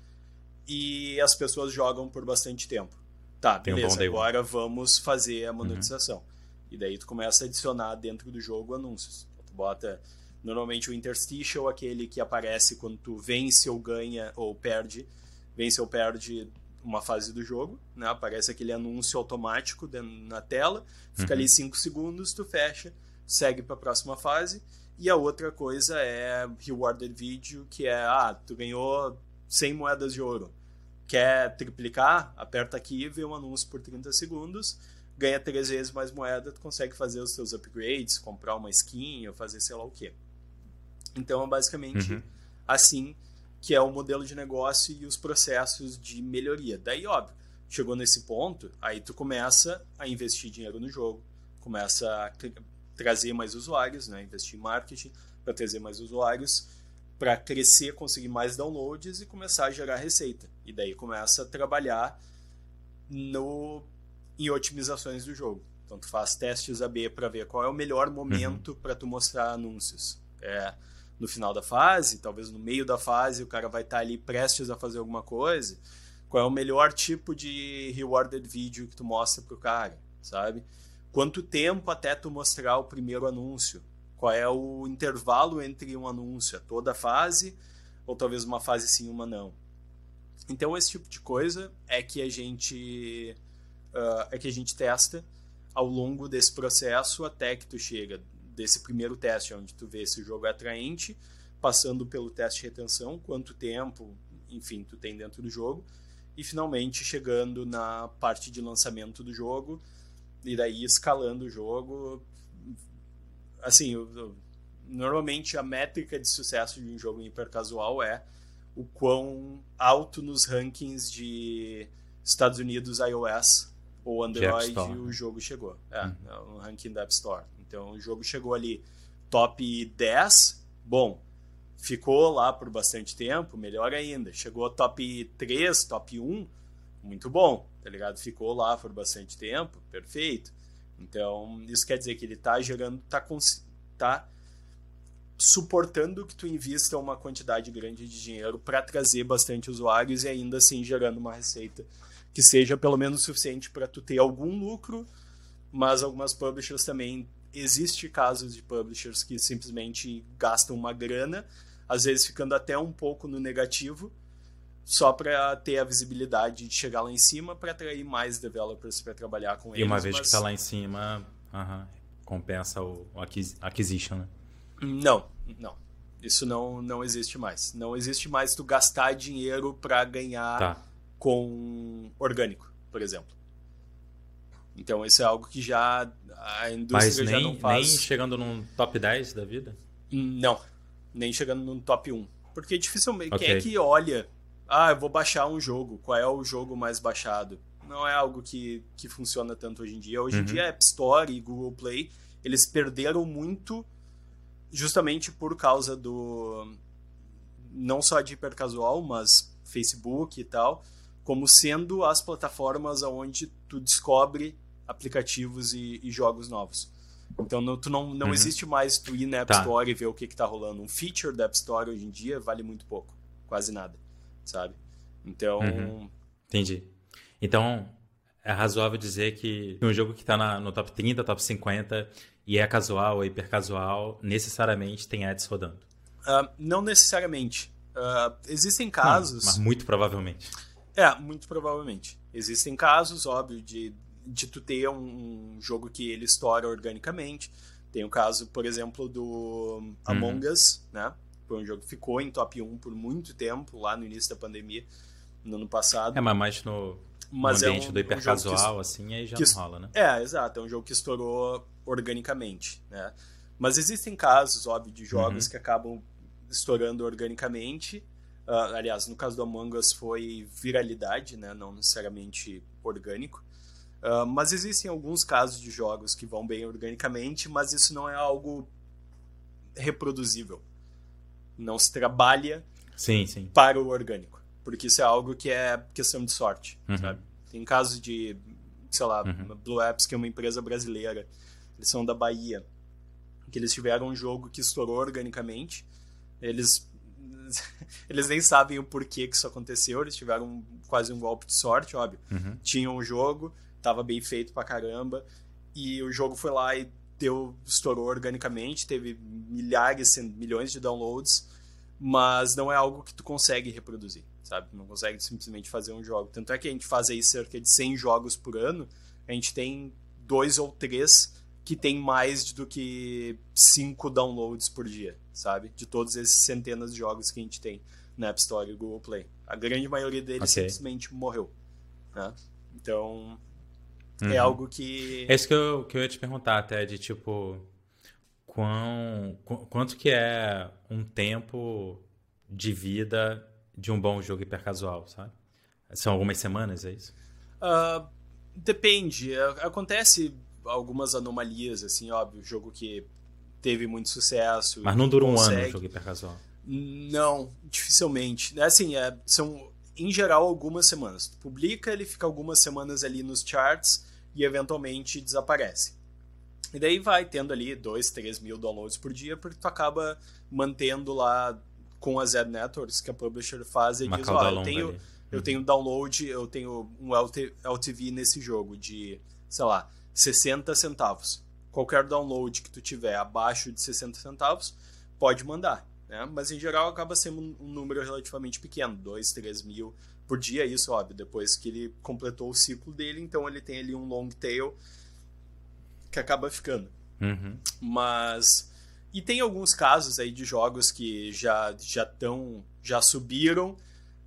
e as pessoas jogam por bastante tempo. Tá, beleza, um agora vamos fazer a monetização. Uhum. E daí tu começa a adicionar dentro do jogo anúncios. Tu bota normalmente o interstitial, aquele que aparece quando tu vence ou ganha ou perde, vence ou perde uma fase do jogo, né? Aparece aquele anúncio automático na tela, fica uhum. ali 5 segundos, tu fecha, segue para a próxima fase. E a outra coisa é rewarded video, que é, ah, tu ganhou 100 moedas de ouro. Quer triplicar? Aperta aqui e vê um anúncio por 30 segundos ganha três vezes mais moeda, tu consegue fazer os seus upgrades, comprar uma skin ou fazer sei lá o que. Então é basicamente uhum. assim que é o modelo de negócio e os processos de melhoria. Daí, óbvio, chegou nesse ponto, aí tu começa a investir dinheiro no jogo, começa a trazer mais usuários, né? investir em marketing para trazer mais usuários, para crescer, conseguir mais downloads e começar a gerar receita. E daí começa a trabalhar no em otimizações do jogo. Então tu faz testes AB para ver qual é o melhor momento uhum. para tu mostrar anúncios. É no final da fase, talvez no meio da fase, o cara vai estar tá ali prestes a fazer alguma coisa. Qual é o melhor tipo de rewarded video que tu mostra pro cara, sabe? Quanto tempo até tu mostrar o primeiro anúncio? Qual é o intervalo entre um anúncio? É toda a fase ou talvez uma fase sim, uma não? Então esse tipo de coisa é que a gente uh, é que a gente testa ao longo desse processo até que tu chega desse primeiro teste, onde tu vê se o jogo é atraente, passando pelo teste de retenção, quanto tempo, enfim, tu tem dentro do jogo, e finalmente chegando na parte de lançamento do jogo, e daí escalando o jogo. Assim, eu, eu normalmente a métrica de sucesso de um jogo hipercasual é o quão alto nos rankings de Estados Unidos iOS ou Android o jogo chegou. É, hum. no ranking da App Store. Então o jogo chegou ali top 10, bom, ficou lá por bastante tempo, melhor ainda. Chegou top 3, top 1, muito bom, tá ligado? Ficou lá por bastante tempo, perfeito. Então, isso quer dizer que ele tá gerando, tá, tá suportando que tu invista uma quantidade grande de dinheiro para trazer bastante usuários e ainda assim gerando uma receita que seja pelo menos suficiente para tu ter algum lucro, mas algumas publishers também existe casos de publishers que simplesmente gastam uma grana, às vezes ficando até um pouco no negativo, só para ter a visibilidade de chegar lá em cima para atrair mais developers para trabalhar com eles. E uma vez mas... que está lá em cima, uh -huh, compensa o acquisition, né? Não, não. Isso não, não existe mais. Não existe mais tu gastar dinheiro para ganhar tá. com orgânico, por exemplo. Então isso é algo que já a indústria Mas nem, já não faz. nem chegando num top 10 da vida? Não, nem chegando num top 1. Porque dificilmente. Okay. Quem é que olha? Ah, eu vou baixar um jogo. Qual é o jogo mais baixado? Não é algo que, que funciona tanto hoje em dia. Hoje uhum. em dia, App Store e Google Play, eles perderam muito justamente por causa do. Não só de hipercasual, mas Facebook e tal, como sendo as plataformas onde tu descobre aplicativos e, e jogos novos. Então não, tu não, não uhum. existe mais tu ir na App tá. Store e ver o que, está rolando. Um feature da App Store hoje em dia vale muito pouco, quase nada, sabe? Então. Uhum. Entendi. Então é razoável dizer que um jogo que está no top 30, top 50 e é casual ou hiper casual, necessariamente tem ads rodando. Uh, não necessariamente. Uh, existem casos. mas muito provavelmente. É, muito provavelmente. Existem casos, óbvio, de de tu ter um, jogo que ele estoura organicamente. Tem o caso, por exemplo, do uhum. Among Us, né? Foi um jogo que ficou em top 1 por muito tempo, lá no início da pandemia, no ano passado. É, mas mais no, mas no ambiente é um, do hipercasual, um assim, aí já que, não rola, né? É, exato. É um jogo que estourou organicamente, né? Mas existem casos, óbvio, de jogos uhum. que acabam estourando organicamente. Uh, aliás, no caso do Among Us foi viralidade, né? Não necessariamente orgânico. Uh, mas existem alguns casos de jogos que vão bem organicamente, mas isso não é algo reproduzível. Não se trabalha sim, sim. para o orgânico. Porque isso é algo que é questão de sorte. Uhum. Sabe? Tem casos de, sei lá, uhum. Blue Apps, que é uma empresa brasileira, eles são da Bahia, que eles tiveram um jogo que estourou organicamente. Eles eles nem sabem o porquê que isso aconteceu, eles tiveram quase um golpe de sorte, óbvio. Uhum. Tinham um jogo, tava bem feito pra caramba. E o jogo foi lá e deu, estourou organicamente, teve milhares, milhões de downloads, mas não é algo que tu consegue reproduzir, sabe? Não consegue simplesmente fazer um jogo. Tanto é que a gente faz aí cerca de 100 jogos por ano, a gente tem dois ou três que tem mais do que cinco downloads por dia, sabe? De todos esses centenas de jogos que a gente tem na App Store e Google Play. A grande maioria deles okay. simplesmente morreu, né? Então, é uhum. É algo que. É isso que eu, que eu ia te perguntar, até, de tipo. Quão, quanto que é um tempo de vida de um bom jogo hipercasual, sabe? São algumas semanas, é isso? Uh, depende. Acontece algumas anomalias, assim, óbvio. Jogo que teve muito sucesso. Mas não dura um ano o jogo hipercasual? Não, dificilmente. Assim, é, são em geral algumas semanas. Tu publica, ele fica algumas semanas ali nos charts e eventualmente desaparece. E daí vai tendo ali 2, 3 mil downloads por dia, porque tu acaba mantendo lá com as ad networks que a publisher faz e Uma diz, ó, oh, eu tenho, eu uhum. tenho download, eu tenho um LTV nesse jogo de, sei lá, 60 centavos. Qualquer download que tu tiver abaixo de 60 centavos, pode mandar. Né? Mas em geral acaba sendo um, número relativamente pequeno, 2, 3 mil por dia, isso, óbvio, depois que ele completou o ciclo dele, então ele tem ali um long tail que acaba ficando. Uhum. Mas. E tem alguns casos aí de jogos que já já estão. já subiram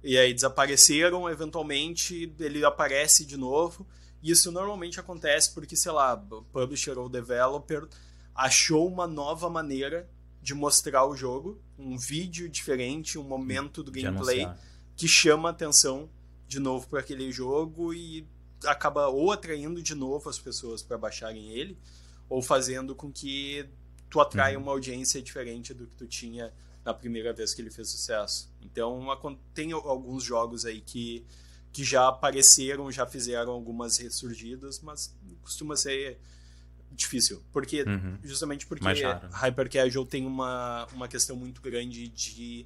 e aí desapareceram, eventualmente ele aparece de novo. Isso normalmente acontece porque, sei lá, o publisher ou developer achou uma nova maneira de mostrar o jogo, um vídeo diferente, um momento do gameplay que chama a atenção de novo para aquele jogo e acaba ou atraindo de novo as pessoas para baixarem ele, ou fazendo com que tu atraia uhum. uma audiência diferente do que tu tinha na primeira vez que ele fez sucesso. Então, tem alguns jogos aí que, que já apareceram, já fizeram algumas ressurgidas, mas costuma ser difícil. Porque, uhum. Justamente porque Hyper Casual tem uma, uma questão muito grande de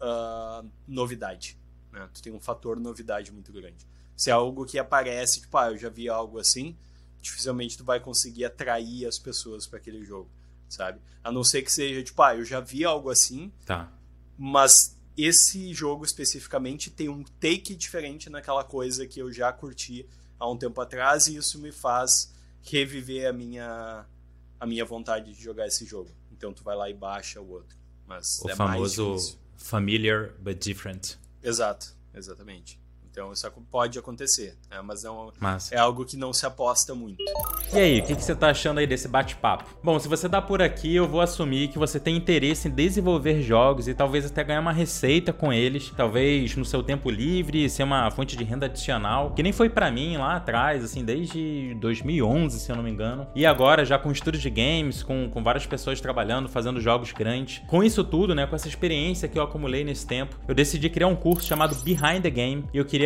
uh, novidade. Né? Tu tem um fator novidade muito grande. Se é algo que aparece, tipo, ah, eu já vi algo assim, dificilmente tu vai conseguir atrair as pessoas para aquele jogo, sabe? A não ser que seja, tipo, ah, eu já vi algo assim, tá. mas esse jogo especificamente tem um take diferente naquela coisa que eu já curti há um tempo atrás e isso me faz reviver a minha a minha vontade de jogar esse jogo. Então tu vai lá e baixa o outro. Mas o é famoso familiar but different. Exato, exatamente. Então isso pode acontecer, né? mas não é algo que não se aposta muito. E aí, o que, que você está achando aí desse bate-papo? Bom, se você tá por aqui, eu vou assumir que você tem interesse em desenvolver jogos e talvez até ganhar uma receita com eles, talvez no seu tempo livre, ser uma fonte de renda adicional, que nem foi para mim lá atrás, assim, desde 2011, se eu não me engano. E agora já com estúdios de games, com, com várias pessoas trabalhando, fazendo jogos grandes. Com isso tudo, né, com essa experiência que eu acumulei nesse tempo, eu decidi criar um curso chamado Behind the Game e eu queria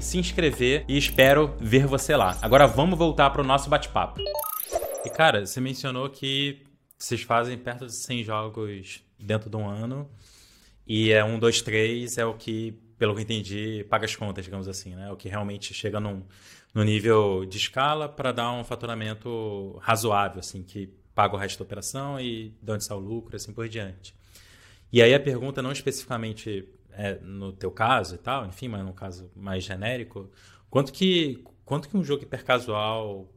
Se inscrever e espero ver você lá. Agora vamos voltar para o nosso bate-papo. E cara, você mencionou que vocês fazem perto de 100 jogos dentro de um ano e é um, dois, três é o que, pelo que entendi, paga as contas, digamos assim, né? É o que realmente chega num, nível de escala para dar um faturamento razoável, assim, que paga o resto da operação e de onde sai o lucro, assim por diante. E aí a pergunta não especificamente é, no teu caso e tal, enfim, mas num caso mais genérico, quanto que, quanto que um jogo hipercasual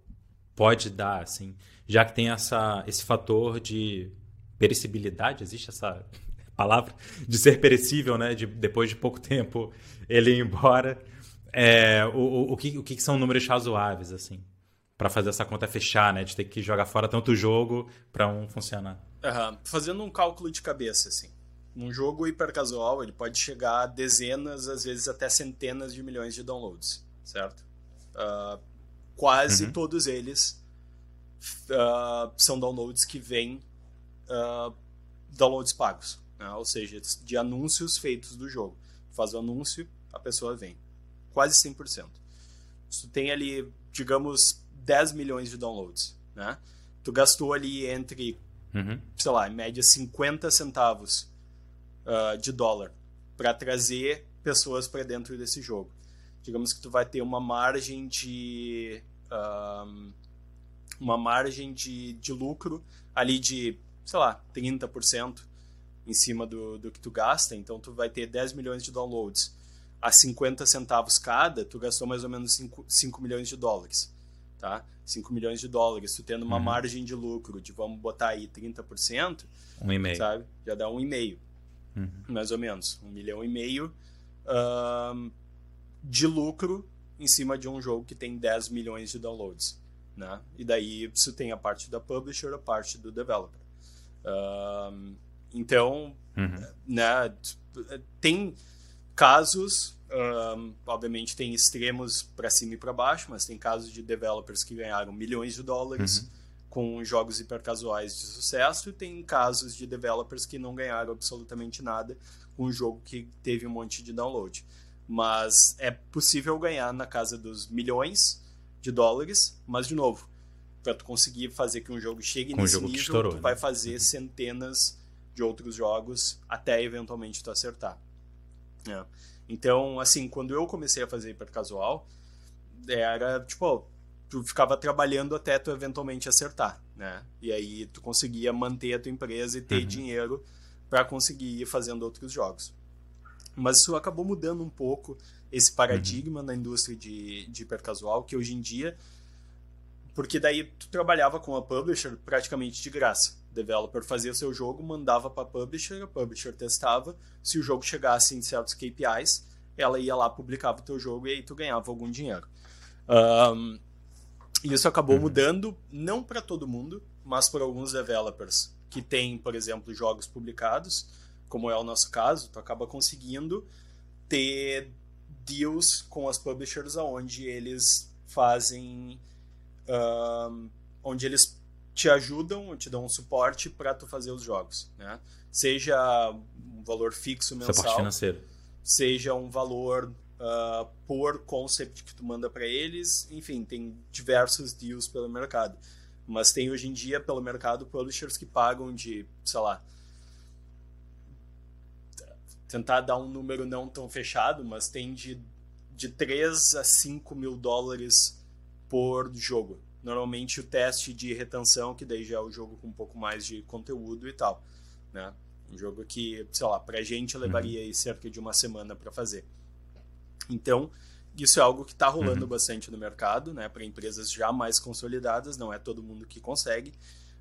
pode dar, assim, já que tem essa, esse fator de perecibilidade, existe essa palavra, de ser perecível, né, de depois de pouco tempo ele ir embora, é, o, o, o, que, o que são números razoáveis, assim, para fazer essa conta fechar, né, de ter que jogar fora tanto jogo para um funcionar? Uhum. Fazendo um cálculo de cabeça, assim, num jogo hipercasual, ele pode chegar a dezenas, às vezes até centenas de milhões de downloads, certo? Uh, quase uhum. todos eles uh, são downloads que vêm uh, downloads pagos, né? ou seja, de anúncios feitos do jogo. Faz o anúncio, a pessoa vem. Quase 100%. Se tu tem ali, digamos, 10 milhões de downloads, né? Tu gastou ali entre, uhum. sei lá, em média 50 centavos uh, de dólar para trazer pessoas para dentro desse jogo. Digamos que tu vai ter uma margem de uh, uma margem de, de lucro ali de, sei lá, 30% em cima do, do que tu gasta. Então tu vai ter 10 milhões de downloads a 50 centavos cada, tu gastou mais ou menos 5, 5 milhões de dólares. Tá? 5 milhões de dólares, tu tendo uma uhum. margem de lucro de, vamos botar aí, 30%, um e meio. sabe? Já dá um e meio uhum. mais ou menos. Um milhão e meio uh, de lucro em cima de um jogo que tem 10 milhões de downloads. Né? E daí você tem a parte da publisher, a parte do developer. Uh, então, uhum. né, tem casos, um, obviamente tem extremos para cima e para baixo, mas tem casos de developers que ganharam milhões de dólares. Com jogos hipercasuais de sucesso e tem casos de developers que não ganharam absolutamente nada com um jogo que teve um monte de download. Mas é possível ganhar na casa dos milhões de dólares, mas de novo, para tu conseguir fazer que um jogo chegue com nesse jogo nível, estourou, tu né? vai fazer uhum. centenas de outros jogos até eventualmente tu acertar. É. Então, assim, quando eu comecei a fazer hipercasual, era tipo, tu ficava trabalhando até tu eventualmente acertar, né? E aí tu conseguia manter a tua empresa e ter uhum. dinheiro para conseguir ir fazendo outros jogos. Mas isso acabou mudando um pouco esse paradigma uhum. na indústria de, de hipercasual, que hoje em dia. Porque daí tu trabalhava com a publisher praticamente de graça. O developer fazia seu jogo, mandava para a publisher, a publisher testava. Se o jogo chegasse em certos KPIs, ela ia lá, publicava o teu jogo e aí tu ganhava algum dinheiro. Um, isso acabou uhum. mudando, não para todo mundo, mas para alguns developers que têm, por exemplo, jogos publicados, como é o nosso caso, tu acaba conseguindo ter deals com as publishers onde eles fazem um, onde eles te ajudam, te dão um suporte para tu fazer os jogos, né? Seja um valor fixo mensal, seja um valor uh, por concept que tu manda para eles, enfim, tem diversos deals pelo mercado. Mas tem hoje em dia pelo mercado publishers que pagam de, sei lá, tentar dar um número não tão fechado, mas tem de, de 3 a 5 mil dólares por jogo. Normalmente o teste de retenção, que daí já é o jogo com um pouco mais de conteúdo e tal. Né? Um jogo que, sei lá, pra gente levaria uhum. cerca de uma semana para fazer. Então, isso é algo que está rolando uhum. bastante no mercado, né? Para empresas já mais consolidadas, não é todo mundo que consegue,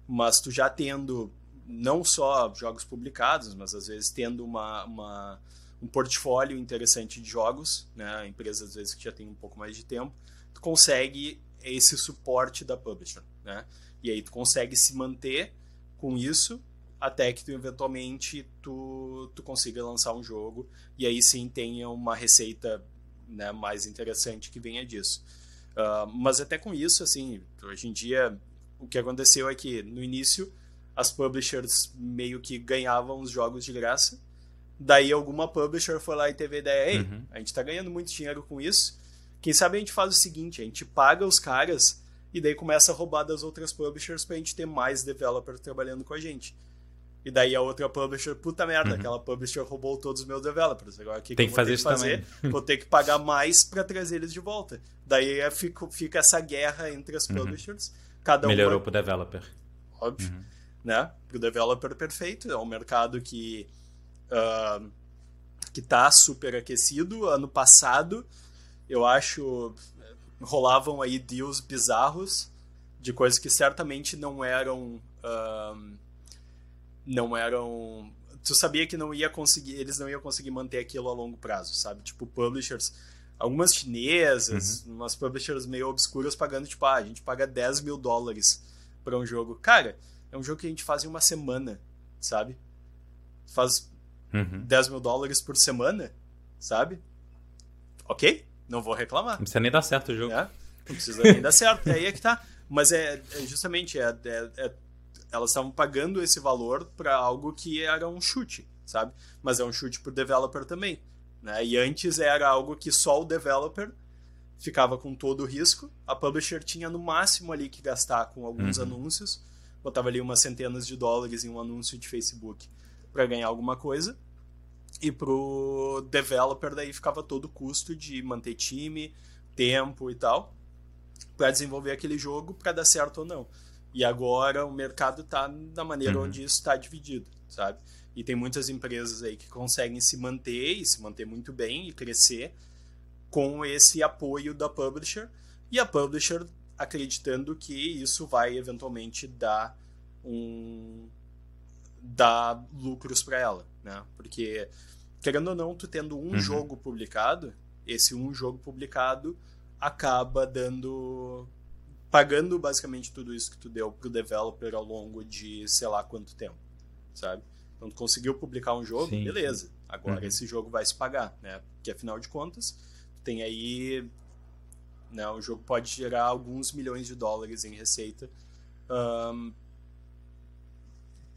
mas tu já tendo não só jogos publicados, mas às vezes tendo uma, uma um portfólio interessante de jogos, né? Empresas às vezes que já tem um pouco mais de tempo, tu consegue esse suporte da publisher, né? E aí tu consegue se manter com isso até que tu eventualmente tu, tu consiga lançar um jogo e aí sim tenha uma receita né, mais interessante que venha disso. Uh, mas até com isso, assim, hoje em dia o que aconteceu é que no início as publishers meio que ganhavam os jogos de graça. Daí alguma publisher foi lá e teve a ideia, ei, uhum. a gente tá ganhando muito dinheiro com isso. Quem sabe a gente faz o seguinte, a gente paga os caras e daí começa a roubar das outras publishers pra gente ter mais developers trabalhando com a gente. E daí a outra publisher, puta merda, uhum. aquela publisher roubou todos os meus developers. Agora o que, Tem que fazer fazer? Também. Vou ter que pagar mais para trazer eles de volta. Daí é, fica, fica essa guerra entre as uhum. publishers. Cada Melhorou uma... pro developer. Óbvio. Uhum. Né? Pro developer perfeito. É um mercado que. Uh, que tá super aquecido. Ano passado, eu acho. Rolavam aí deals bizarros de coisas que certamente não eram. Uh, não eram tu sabia que não ia conseguir, eles não iam conseguir manter aquilo a longo prazo, sabe? Tipo, publishers, algumas chinesas, uhum. umas publishers meio obscuras pagando, tipo, ah, a gente paga 10 mil dólares para um jogo. Cara, é um jogo que a gente faz em uma semana, sabe? Faz uhum. 10 mil dólares por semana, sabe? Ok, não vou reclamar. Não precisa nem dar certo o jogo. É, não precisa nem dar certo, é aí é que tá. Mas é, é justamente, é, é, é elas estavam pagando esse valor para algo que era um chute, sabe? Mas é um chute pro developer também, né? E antes era algo que só o developer ficava com todo o risco, a publisher tinha no máximo ali que gastar com alguns uhum. anúncios, botava ali umas centenas de dólares em um anúncio de Facebook para ganhar alguma coisa. E pro developer daí ficava todo o custo de manter time, tempo e tal, para desenvolver aquele jogo para dar certo ou não. E agora o mercado está na maneira uhum. onde isso está dividido, sabe? E tem muitas empresas aí que conseguem se manter e se manter muito bem e crescer com esse apoio da publisher e a publisher acreditando que isso vai eventualmente dar um dar lucros para ela, né? Porque querendo ou não, tu tendo um uhum. jogo publicado, esse um jogo publicado acaba dando pagando basicamente tudo isso que tu deu pro developer ao longo de sei lá quanto tempo, sabe? Então tu conseguiu publicar um jogo, sim, beleza. Agora uhum. esse jogo vai se pagar, né? Porque afinal de contas, tem aí né, o jogo pode gerar alguns milhões de dólares em receita. Um,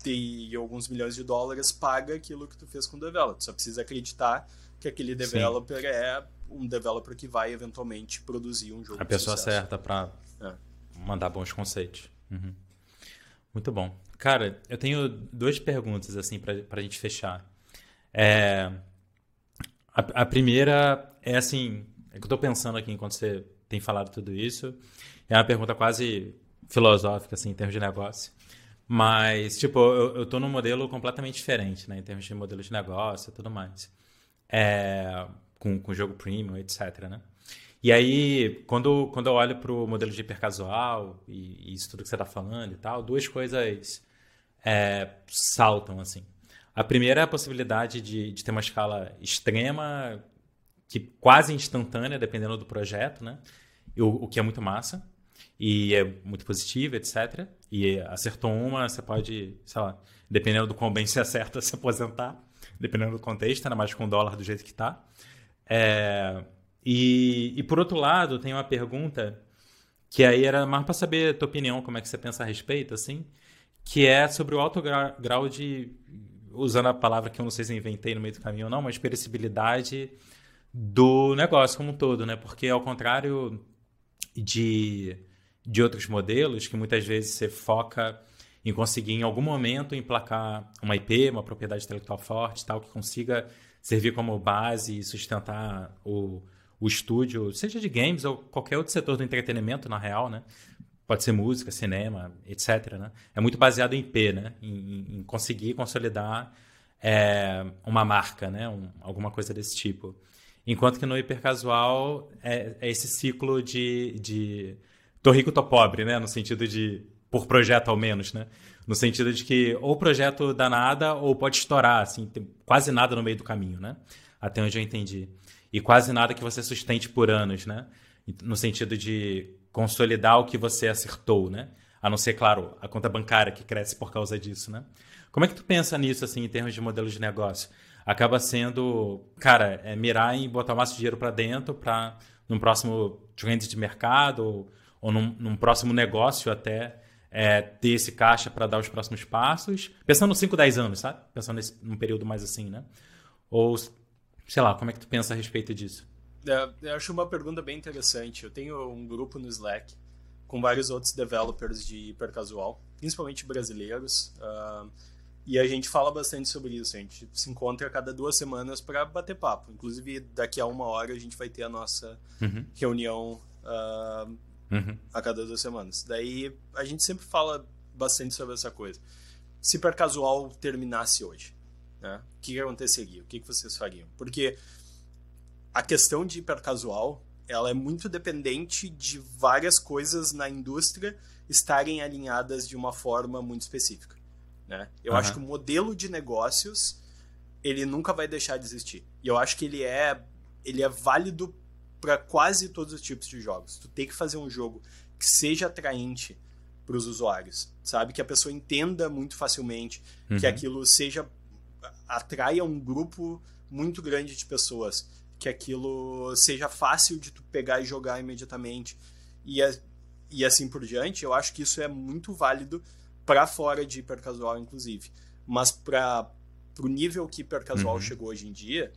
e alguns milhões de dólares paga aquilo que tu fez com o developer. Tu só precisa acreditar que aquele developer Sim. é um developer que vai eventualmente produzir um jogo. A pessoa certa para é. Mandar bons conceitos. Uhum. Muito bom. Cara, eu tenho duas perguntas assim para a gente fechar. É, a, a, primeira é assim, é que eu estou pensando aqui enquanto você tem falado tudo isso. É uma pergunta quase filosófica assim, em termos de negócio. Mas, tipo, eu, eu tô num modelo completamente diferente, né? Em termos de modelo de negócio e tudo mais. É, com, com jogo premium, etc, né? E aí, quando, quando eu olho para o modelo de hipercasual e, e isso tudo que você está falando e tal, duas coisas é, saltam, assim. A primeira é a possibilidade de, de ter uma escala extrema, que quase instantânea, dependendo do projeto, né? O, o que é muito massa e é muito positivo, etc. E acertou uma, você pode, sei lá, dependendo do quão bem se acerta, se aposentar, dependendo do contexto, ainda mais com o dólar do jeito que está. É, e, e por outro lado, tem uma pergunta que aí era mais para saber a tua opinião, como é que você pensa a respeito, assim, que é sobre o alto grau de, usando a palavra que eu não sei se inventei no meio do caminho ou não, mas perecibilidade do negócio como um todo, né? Porque ao contrário de, de outros modelos, que muitas vezes você foca em conseguir em algum momento emplacar uma IP, uma propriedade intelectual forte, tal, que consiga servir como base e sustentar o, o estúdio, seja de games ou qualquer outro setor do entretenimento, na real, né? Pode ser música, cinema, etc. Né? É muito baseado em IP, né? Em, em conseguir consolidar é, uma marca, né? Um, alguma coisa desse tipo. Enquanto que no hipercasual é, é esse ciclo de, de tô rico, tô pobre, né? No sentido de por projeto ao menos, né? No sentido de que ou o projeto dá nada ou pode estourar, assim, tem quase nada no meio do caminho, né? Até onde eu entendi e quase nada que você sustente por anos, né? No sentido de consolidar o que você acertou, né? A não ser, claro, a conta bancária que cresce por causa disso, né? Como é que tu pensa nisso, assim, em termos de modelos de negócio? Acaba sendo, cara, é mirar em botar mais dinheiro para dentro para num próximo trend de mercado ou, ou num, num, próximo negócio até é, ter esse caixa para dar os próximos passos. Pensando 5, 10 anos, sabe? Pensando nesse, num período mais assim, né? Ou sei lá, como é que tu pensa a respeito disso? É, eu acho uma pergunta bem interessante. Eu tenho um grupo no Slack com vários outros developers de hipercasual, principalmente brasileiros, uh, e a gente fala bastante sobre isso. A gente se encontra a cada duas semanas para bater papo. Inclusive, daqui a uma hora a gente vai ter a nossa uhum. reunião uh, uhum. a cada duas semanas. Daí a gente sempre fala bastante sobre essa coisa. Se hipercasual terminasse hoje, né? O que, aconteceria? O que, vocês fariam? Porque a questão de hipercasual ela é muito dependente de várias coisas na indústria estarem alinhadas de uma forma muito específica. Né? Eu uhum. acho que o modelo de negócios ele nunca vai deixar de existir. E eu acho que ele é, ele é válido para quase todos os tipos de jogos. Tu tem que fazer um jogo que seja atraente para os usuários, sabe? Que a pessoa entenda muito facilmente, uhum. que aquilo seja atraia um grupo muito grande de pessoas, que aquilo seja fácil de tu pegar e jogar imediatamente e, e assim por diante. Eu acho que isso é muito válido para fora de hipercasual, inclusive. Mas para o nível que hipercasual uhum. chegou hoje em dia,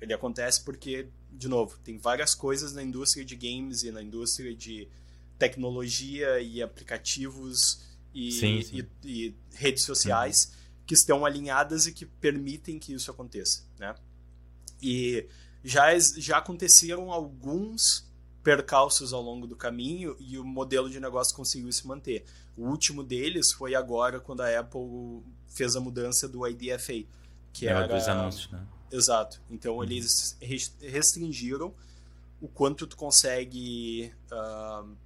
ele acontece porque, de novo, tem várias coisas na indústria de games e na indústria de tecnologia e aplicativos e, sim, sim. e, e redes sociais. Uhum que estão alinhadas e que permitem que isso aconteça, né? E já, já aconteceram alguns percalços ao longo do caminho e o modelo de negócio conseguiu se manter. O último deles foi agora quando a Apple fez a mudança do IDFA, que é, era dos anúncios, né? Exato. Então uhum. eles restringiram o quanto tu consegue uh,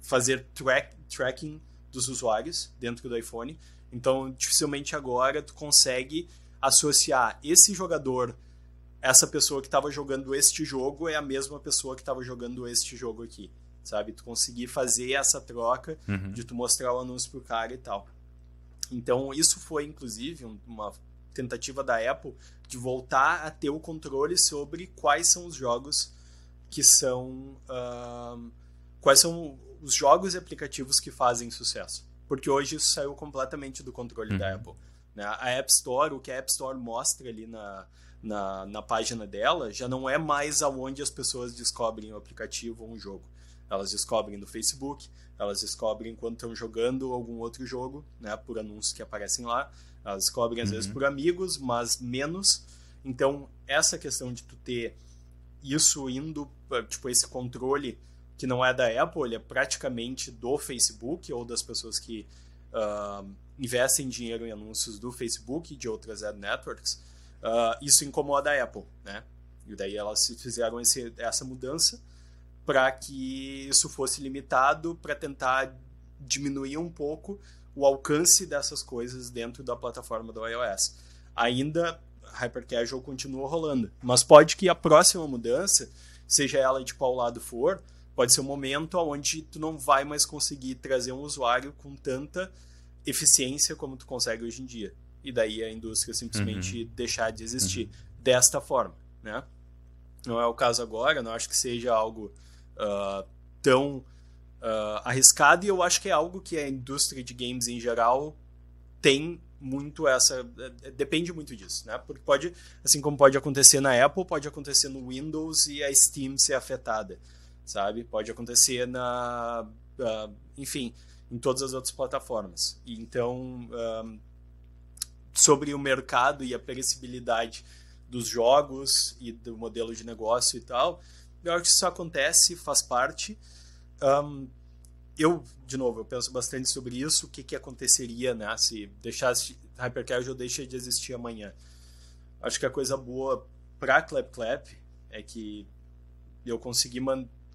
fazer track, tracking dos usuários dentro do iPhone então, dificilmente agora tu consegue associar esse jogador, essa pessoa que estava jogando este jogo é a mesma pessoa que estava jogando este jogo aqui, sabe? Tu conseguir fazer essa troca uhum. de tu mostrar o anúncio pro cara e tal. Então, isso foi inclusive uma tentativa da Apple de voltar a ter o controle sobre quais são os jogos que são uh, quais são os jogos e aplicativos que fazem sucesso porque hoje isso saiu completamente do controle uhum. da Apple. Né? A App Store, o que a App Store mostra ali na, na, na página dela, já não é mais aonde as pessoas descobrem o aplicativo ou um jogo. Elas descobrem no Facebook, elas descobrem quando estão jogando algum outro jogo, né, por anúncios que aparecem lá. Elas descobrem às uhum. vezes por amigos, mas menos. Então, essa questão de tu ter isso indo, tipo, esse controle que não é da Apple, é praticamente do Facebook ou das pessoas que uh, investem dinheiro em anúncios do Facebook e de outras ad networks, uh, isso incomoda a Apple, né? E daí elas fizeram esse, essa mudança para que isso fosse limitado para tentar diminuir um pouco o alcance dessas coisas dentro da plataforma do iOS. Ainda Hyper Casual continua rolando, mas pode que a próxima mudança, seja ela de qual lado for, pode ser um momento onde tu não vai mais conseguir trazer um usuário com tanta eficiência como tu consegue hoje em dia. E daí a indústria simplesmente uhum. deixar de existir uhum. desta forma, né? Não é o caso agora, não acho que seja algo uh, tão uh, arriscado e eu acho que é algo que a indústria de games em geral tem muito essa depende muito disso, né? Porque pode, assim como pode acontecer na Apple, pode acontecer no Windows e a Steam ser afetada, sabe? Pode acontecer na, uh, enfim, em todas as outras plataformas. Então, sobre o mercado e a perecibilidade dos jogos e do modelo de negócio e tal, eu acho que isso acontece, faz parte. Um, eu, de novo, eu penso bastante sobre isso, o que, que aconteceria né, se deixasse Hypercasual deixa de existir amanhã. Acho que a coisa boa para Clap Clap é que eu consegui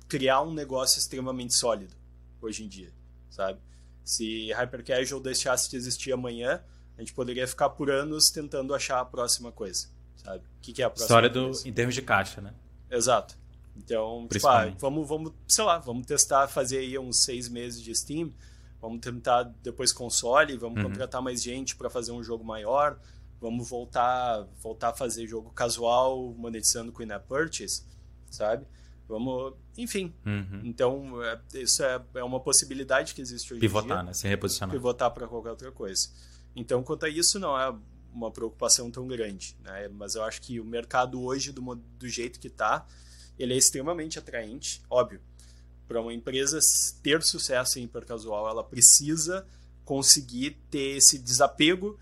criar um negócio extremamente sólido hoje em dia, sabe? Se Hypercasual deixasse de existir amanhã, a gente poderia ficar por anos tentando achar a próxima coisa, sabe? O que, que é a próxima História coisa? do, em termos de caixa, né? Exato. Então, tipo, ah, vamos, vamos, sei lá, vamos testar, fazer aí uns seis meses de Steam, vamos tentar depois console, vamos uhum. contratar mais gente para fazer um jogo maior, vamos voltar, voltar a fazer jogo casual, monetizando com in-app purchase, sabe? Vamos, enfim. Uhum. Então, é, isso é, é uma possibilidade que existe hoje Pivotar, em dia. Pivotar, né? Se reposicionar. Pivotar para qualquer outra coisa. Então, quanto a isso, não é uma preocupação tão grande, né? Mas eu acho que o mercado hoje, do, do jeito que está, ele é extremamente atraente, óbvio. Para uma empresa ter sucesso em hipercasual, ela precisa conseguir ter esse desapego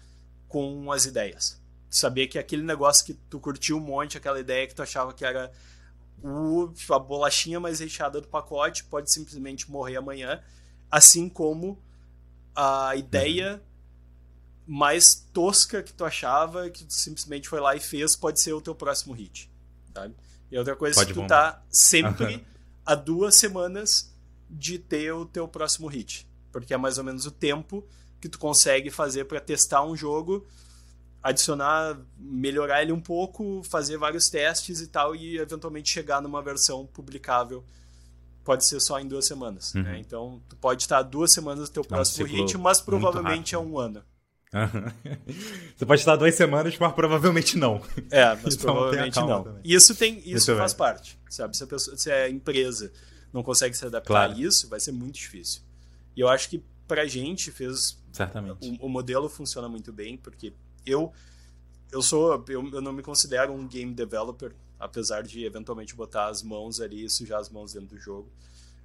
com as ideias. Saber que aquele negócio que tu curtiu um monte, aquela ideia que tu achava que era o, a bolachinha mais recheada do pacote, pode simplesmente morrer amanhã, assim como a ideia uhum. mais tosca que tu achava, que tu simplesmente foi lá e fez, pode ser o teu próximo hit. Sabe? E outra coisa é que tu tá sempre a duas semanas de ter o teu próximo hit. Porque é mais ou menos o tempo que tu consegue fazer para testar um jogo, adicionar, melhorar ele um pouco, fazer vários testes e tal, e eventualmente chegar numa versão publicável. Pode ser só em duas semanas. Né? Uhum. Né? Então, tu pode estar duas semanas do teu próximo hit, mas provavelmente é um ano. Você pode estar duas semanas, mas provavelmente não. É, mas então, provavelmente não. Também. Isso tem, isso Muito faz bem. parte, sabe? Se a, pessoa, se a empresa não consegue se adaptar claro. a isso, vai ser muito difícil. E eu acho que pra gente fez certamente o, o modelo funciona muito bem, porque eu eu sou eu, eu não me considero um game developer, apesar de eventualmente botar as mãos ali, sujar as mãos dentro do jogo.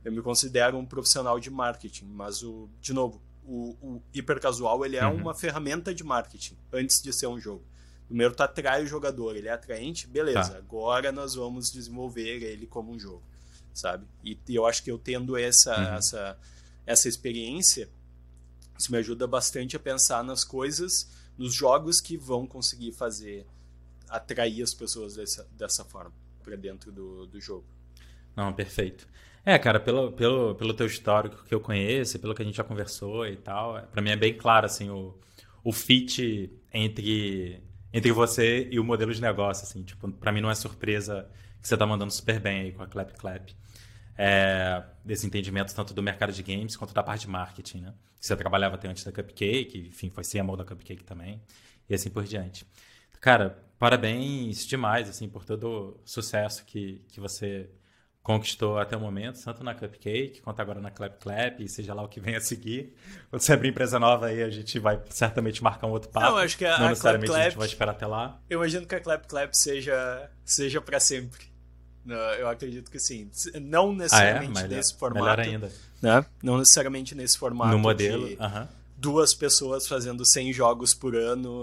Eu me considero um profissional de marketing, mas o de novo, o, o hipercasual ele é uhum. uma ferramenta de marketing antes de ser um jogo. Primeiro tu atrai o jogador, ele é atraente, beleza. Tá. Agora nós vamos desenvolver ele como um jogo, sabe? E, e eu acho que eu tendo essa, uhum. essa, essa experiência, isso me ajuda bastante a pensar nas coisas, nos jogos que vão conseguir fazer atrair as pessoas dessa, dessa forma para dentro do, do jogo. Não, perfeito. É, cara, pelo, pelo, pelo teu histórico que eu conheço, pelo que a gente já conversou e tal, para mim é bem claro, assim, o, o fit entre, entre você e o modelo de negócio, assim, tipo, para mim não é surpresa que você tá mandando super bem aí com a Clap Clap. É, desse entendimento tanto do mercado de games quanto da parte de marketing, né? Você trabalhava até antes da Cupcake, enfim, foi CMO da Cupcake também, e assim por diante. Cara, parabéns demais, assim, por todo o sucesso que, que você conquistou até o momento, tanto na Cupcake quanto agora na Clap Clap, e seja lá o que vem a seguir. Quando você abrir empresa nova aí, a gente vai certamente marcar um outro papo. Não, acho que a, Não a necessariamente Clap Clap, a gente vai esperar até lá. Eu imagino que a Clap Clap seja, seja para sempre. Eu acredito que sim. Não necessariamente ah, é? nesse formato. Melhor ainda. Né? Não necessariamente nesse formato. No modelo. De uh -huh. Duas pessoas fazendo 100 jogos por ano,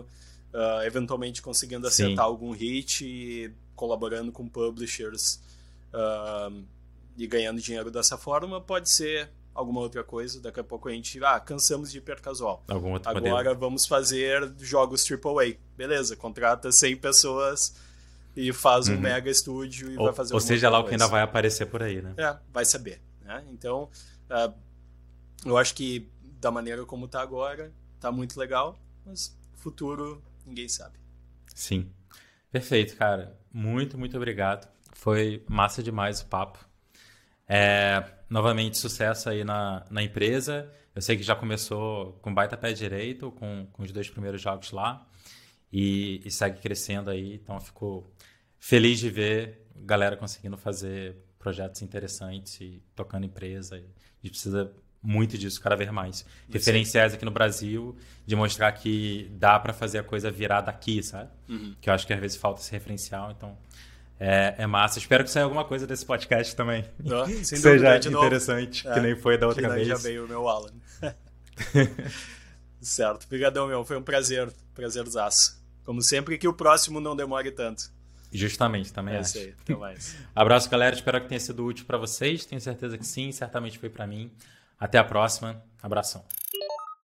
uh, eventualmente conseguindo acertar sim. algum hit e colaborando com publishers. Uh, e ganhando dinheiro dessa forma pode ser alguma outra coisa. Daqui a pouco a gente, ah, cansamos de hiper casual. Algum outro Agora modelo. vamos fazer jogos AAA. Beleza, contrata 100 pessoas e faz um mega estúdio e Ou, vai fazer ou seja lá o que ainda vai aparecer por aí, né? É, vai saber. Né? Então, ah, eu acho que da maneira como tá agora, tá muito legal, mas futuro ninguém sabe. Sim. Perfeito, cara. Muito, muito obrigado. Foi massa demais o papo. É, novamente, sucesso aí na, na empresa. Eu sei que já começou com baita pé direito, com, com os dois primeiros jogos lá. E, e segue crescendo aí. Então, eu fico feliz de ver galera conseguindo fazer projetos interessantes e tocando empresa. A gente precisa muito disso cada vez mais. Referenciais aqui no Brasil, de mostrar que dá para fazer a coisa virar daqui, sabe? Que eu acho que às vezes falta esse referencial, então é, é massa. Espero que saia alguma coisa desse podcast também. Ó, que seja interessante, que É, nem foi da que outra daí vez. já veio o meu Alan. certo, obrigadão, meu. Foi um prazer, prazerzaço. Como sempre, que o próximo não demore tanto. Justamente, também É acho. isso aí, até mais. Abraço, galera. Espero que tenha sido útil para vocês. Tenho certeza que sim, certamente foi para mim. Até a próxima. Abração.